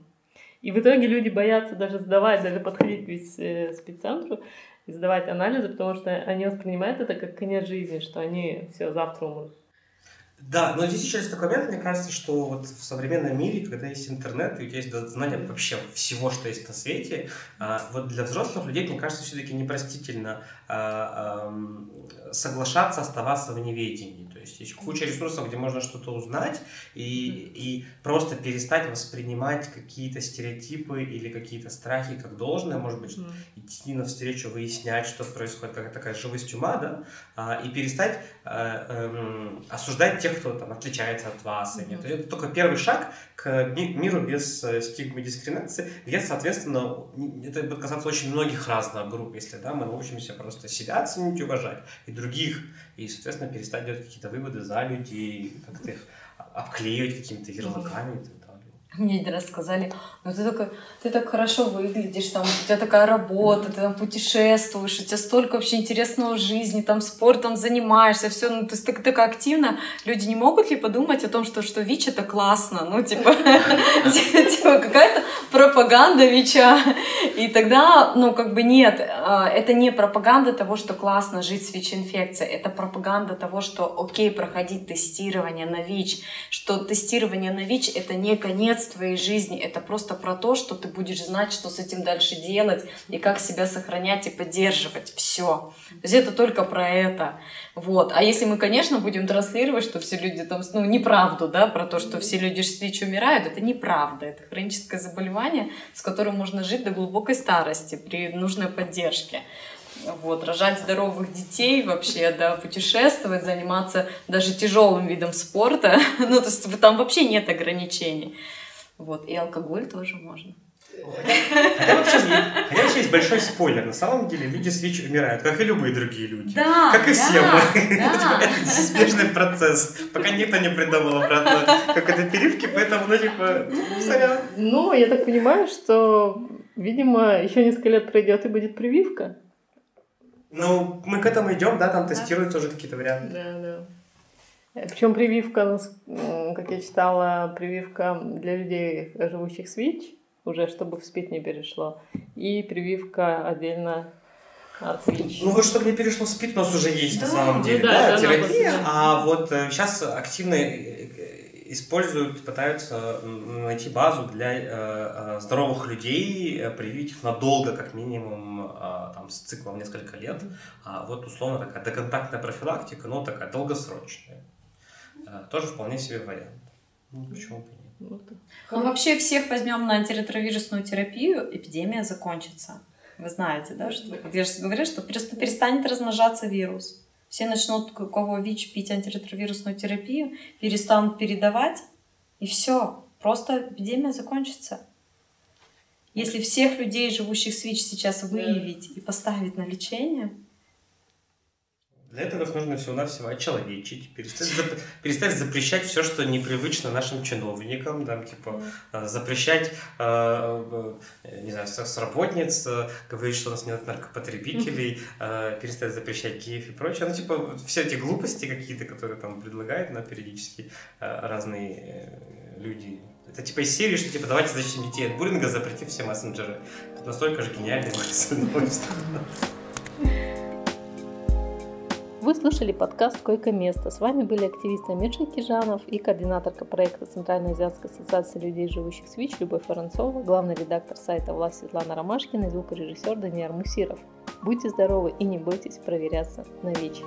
Speaker 1: и в итоге люди боятся даже сдавать, даже подходить к э, спеццентру, и сдавать анализы, потому что они воспринимают это как конец жизни, что они все завтра умрут.
Speaker 3: Да, но здесь еще есть такой момент, мне кажется, что вот в современном мире, когда есть интернет, и у тебя есть знание вообще всего, что есть на свете, а, вот для взрослых людей, мне кажется, все-таки непростительно а, соглашаться оставаться в неведении. Есть есть куча ресурсов, где можно что-то узнать и, и просто перестать воспринимать какие-то стереотипы или какие-то страхи как должное, может быть, mm. идти навстречу, выяснять, что происходит, как такая живость ума, да, а, и перестать осуждать тех, кто там отличается от вас. Mm-hmm. Или Это только первый шаг к миру без э, стигмы дискриминации, где, соответственно, это будет касаться очень многих разных групп, если да, мы научимся просто себя оценить и уважать, и других, и, соответственно, перестать делать какие-то выводы за людей, как-то их обклеивать какими-то ярлыками. Mm-hmm.
Speaker 2: Мне один раз сказали, ну ты, такой, ты так хорошо выглядишь, там, у тебя такая работа, ты там путешествуешь, у тебя столько вообще интересного в жизни, там спортом занимаешься, все, ну ты так, так активно. Люди не могут ли подумать о том, что, что ВИЧ это классно, ну типа, типа какая-то пропаганда ВИЧа. И тогда, ну как бы нет, а, это не пропаганда того, что классно жить с ВИЧ-инфекцией, это пропаганда того, что окей, проходить тестирование на ВИЧ, что тестирование на ВИЧ это не конец твоей жизни, это просто про то, что ты будешь знать, что с этим дальше делать и как себя сохранять и поддерживать. Все. То есть это только про это. Вот. А если мы, конечно, будем транслировать, что все люди там, ну, неправду, да, про то, что все люди с ВИЧ умирают, это неправда. Это хроническое заболевание, с которым можно жить до глубокой старости при нужной поддержке вот, рожать здоровых детей вообще, да, путешествовать, заниматься даже тяжелым видом спорта. ну, то есть там вообще нет ограничений. Вот, и алкоголь тоже можно.
Speaker 3: Хотя вообще, хотя вообще есть большой спойлер. На самом деле люди с ВИЧ умирают, как и любые другие люди.
Speaker 2: Да,
Speaker 3: как и
Speaker 2: да,
Speaker 3: все мы. Да. Это неизбежный процесс. Пока никто не придумал обратно как это перивки, поэтому, ну, типа, сорян.
Speaker 1: Ну, я так понимаю, что, видимо, еще несколько лет пройдет и будет прививка.
Speaker 3: Ну, мы к этому идем, да, там тестируются уже какие-то варианты.
Speaker 1: Да, да. Причем прививка, как я читала, прививка для людей, живущих с ВИЧ, уже чтобы в СПИД не перешло, и прививка отдельно от ВИЧ.
Speaker 3: Ну вот чтобы не перешло в СПИД, у нас уже есть да, на самом деле, ну, да, да, терапия, а вот сейчас э, активно э, используют, пытаются найти базу для э, э, здоровых людей, э, привить их надолго, как минимум, э, там, с циклом несколько лет. А вот условно такая доконтактная профилактика, но такая долгосрочная. Э, тоже вполне себе вариант. Ну, почему бы нет?
Speaker 2: Ну, вообще всех возьмем на антиретровирусную терапию, эпидемия закончится. Вы знаете, да, что я же говорю, что просто перестанет размножаться вирус. Все начнут, у кого ВИЧ, пить антиретровирусную терапию, перестанут передавать, и все. Просто эпидемия закончится. Если всех людей, живущих с ВИЧ, сейчас выявить и поставить на лечение,
Speaker 3: Для этого их нужно всего-навсего очеловечить, перестать, зап... перестать запрещать все, что непривычно нашим чиновникам, там, типа, э, запрещать, э, э, не знаю, с работниц, говорить, что у нас нет наркопотребителей, перестать запрещать Киев и прочее. Ну, типа, все эти глупости какие-то, которые там предлагают на периодически разные люди. Это типа из серии, что типа давайте защитим детей от буллинга, запретив все мессенджеры. Это настолько же гениальное новость.
Speaker 1: Вы слушали подкаст «Койко-место». С вами были активист Амирша Кижанов и координаторка проекта Центральной Азиатской ассоциации людей, живущих с ВИЧ Любовь Воронцова, главный редактор сайта «Власть» Светлана Ромашкина и звукорежиссер Даниил Мусиров. Будьте здоровы и не бойтесь проверяться на ВИЧ.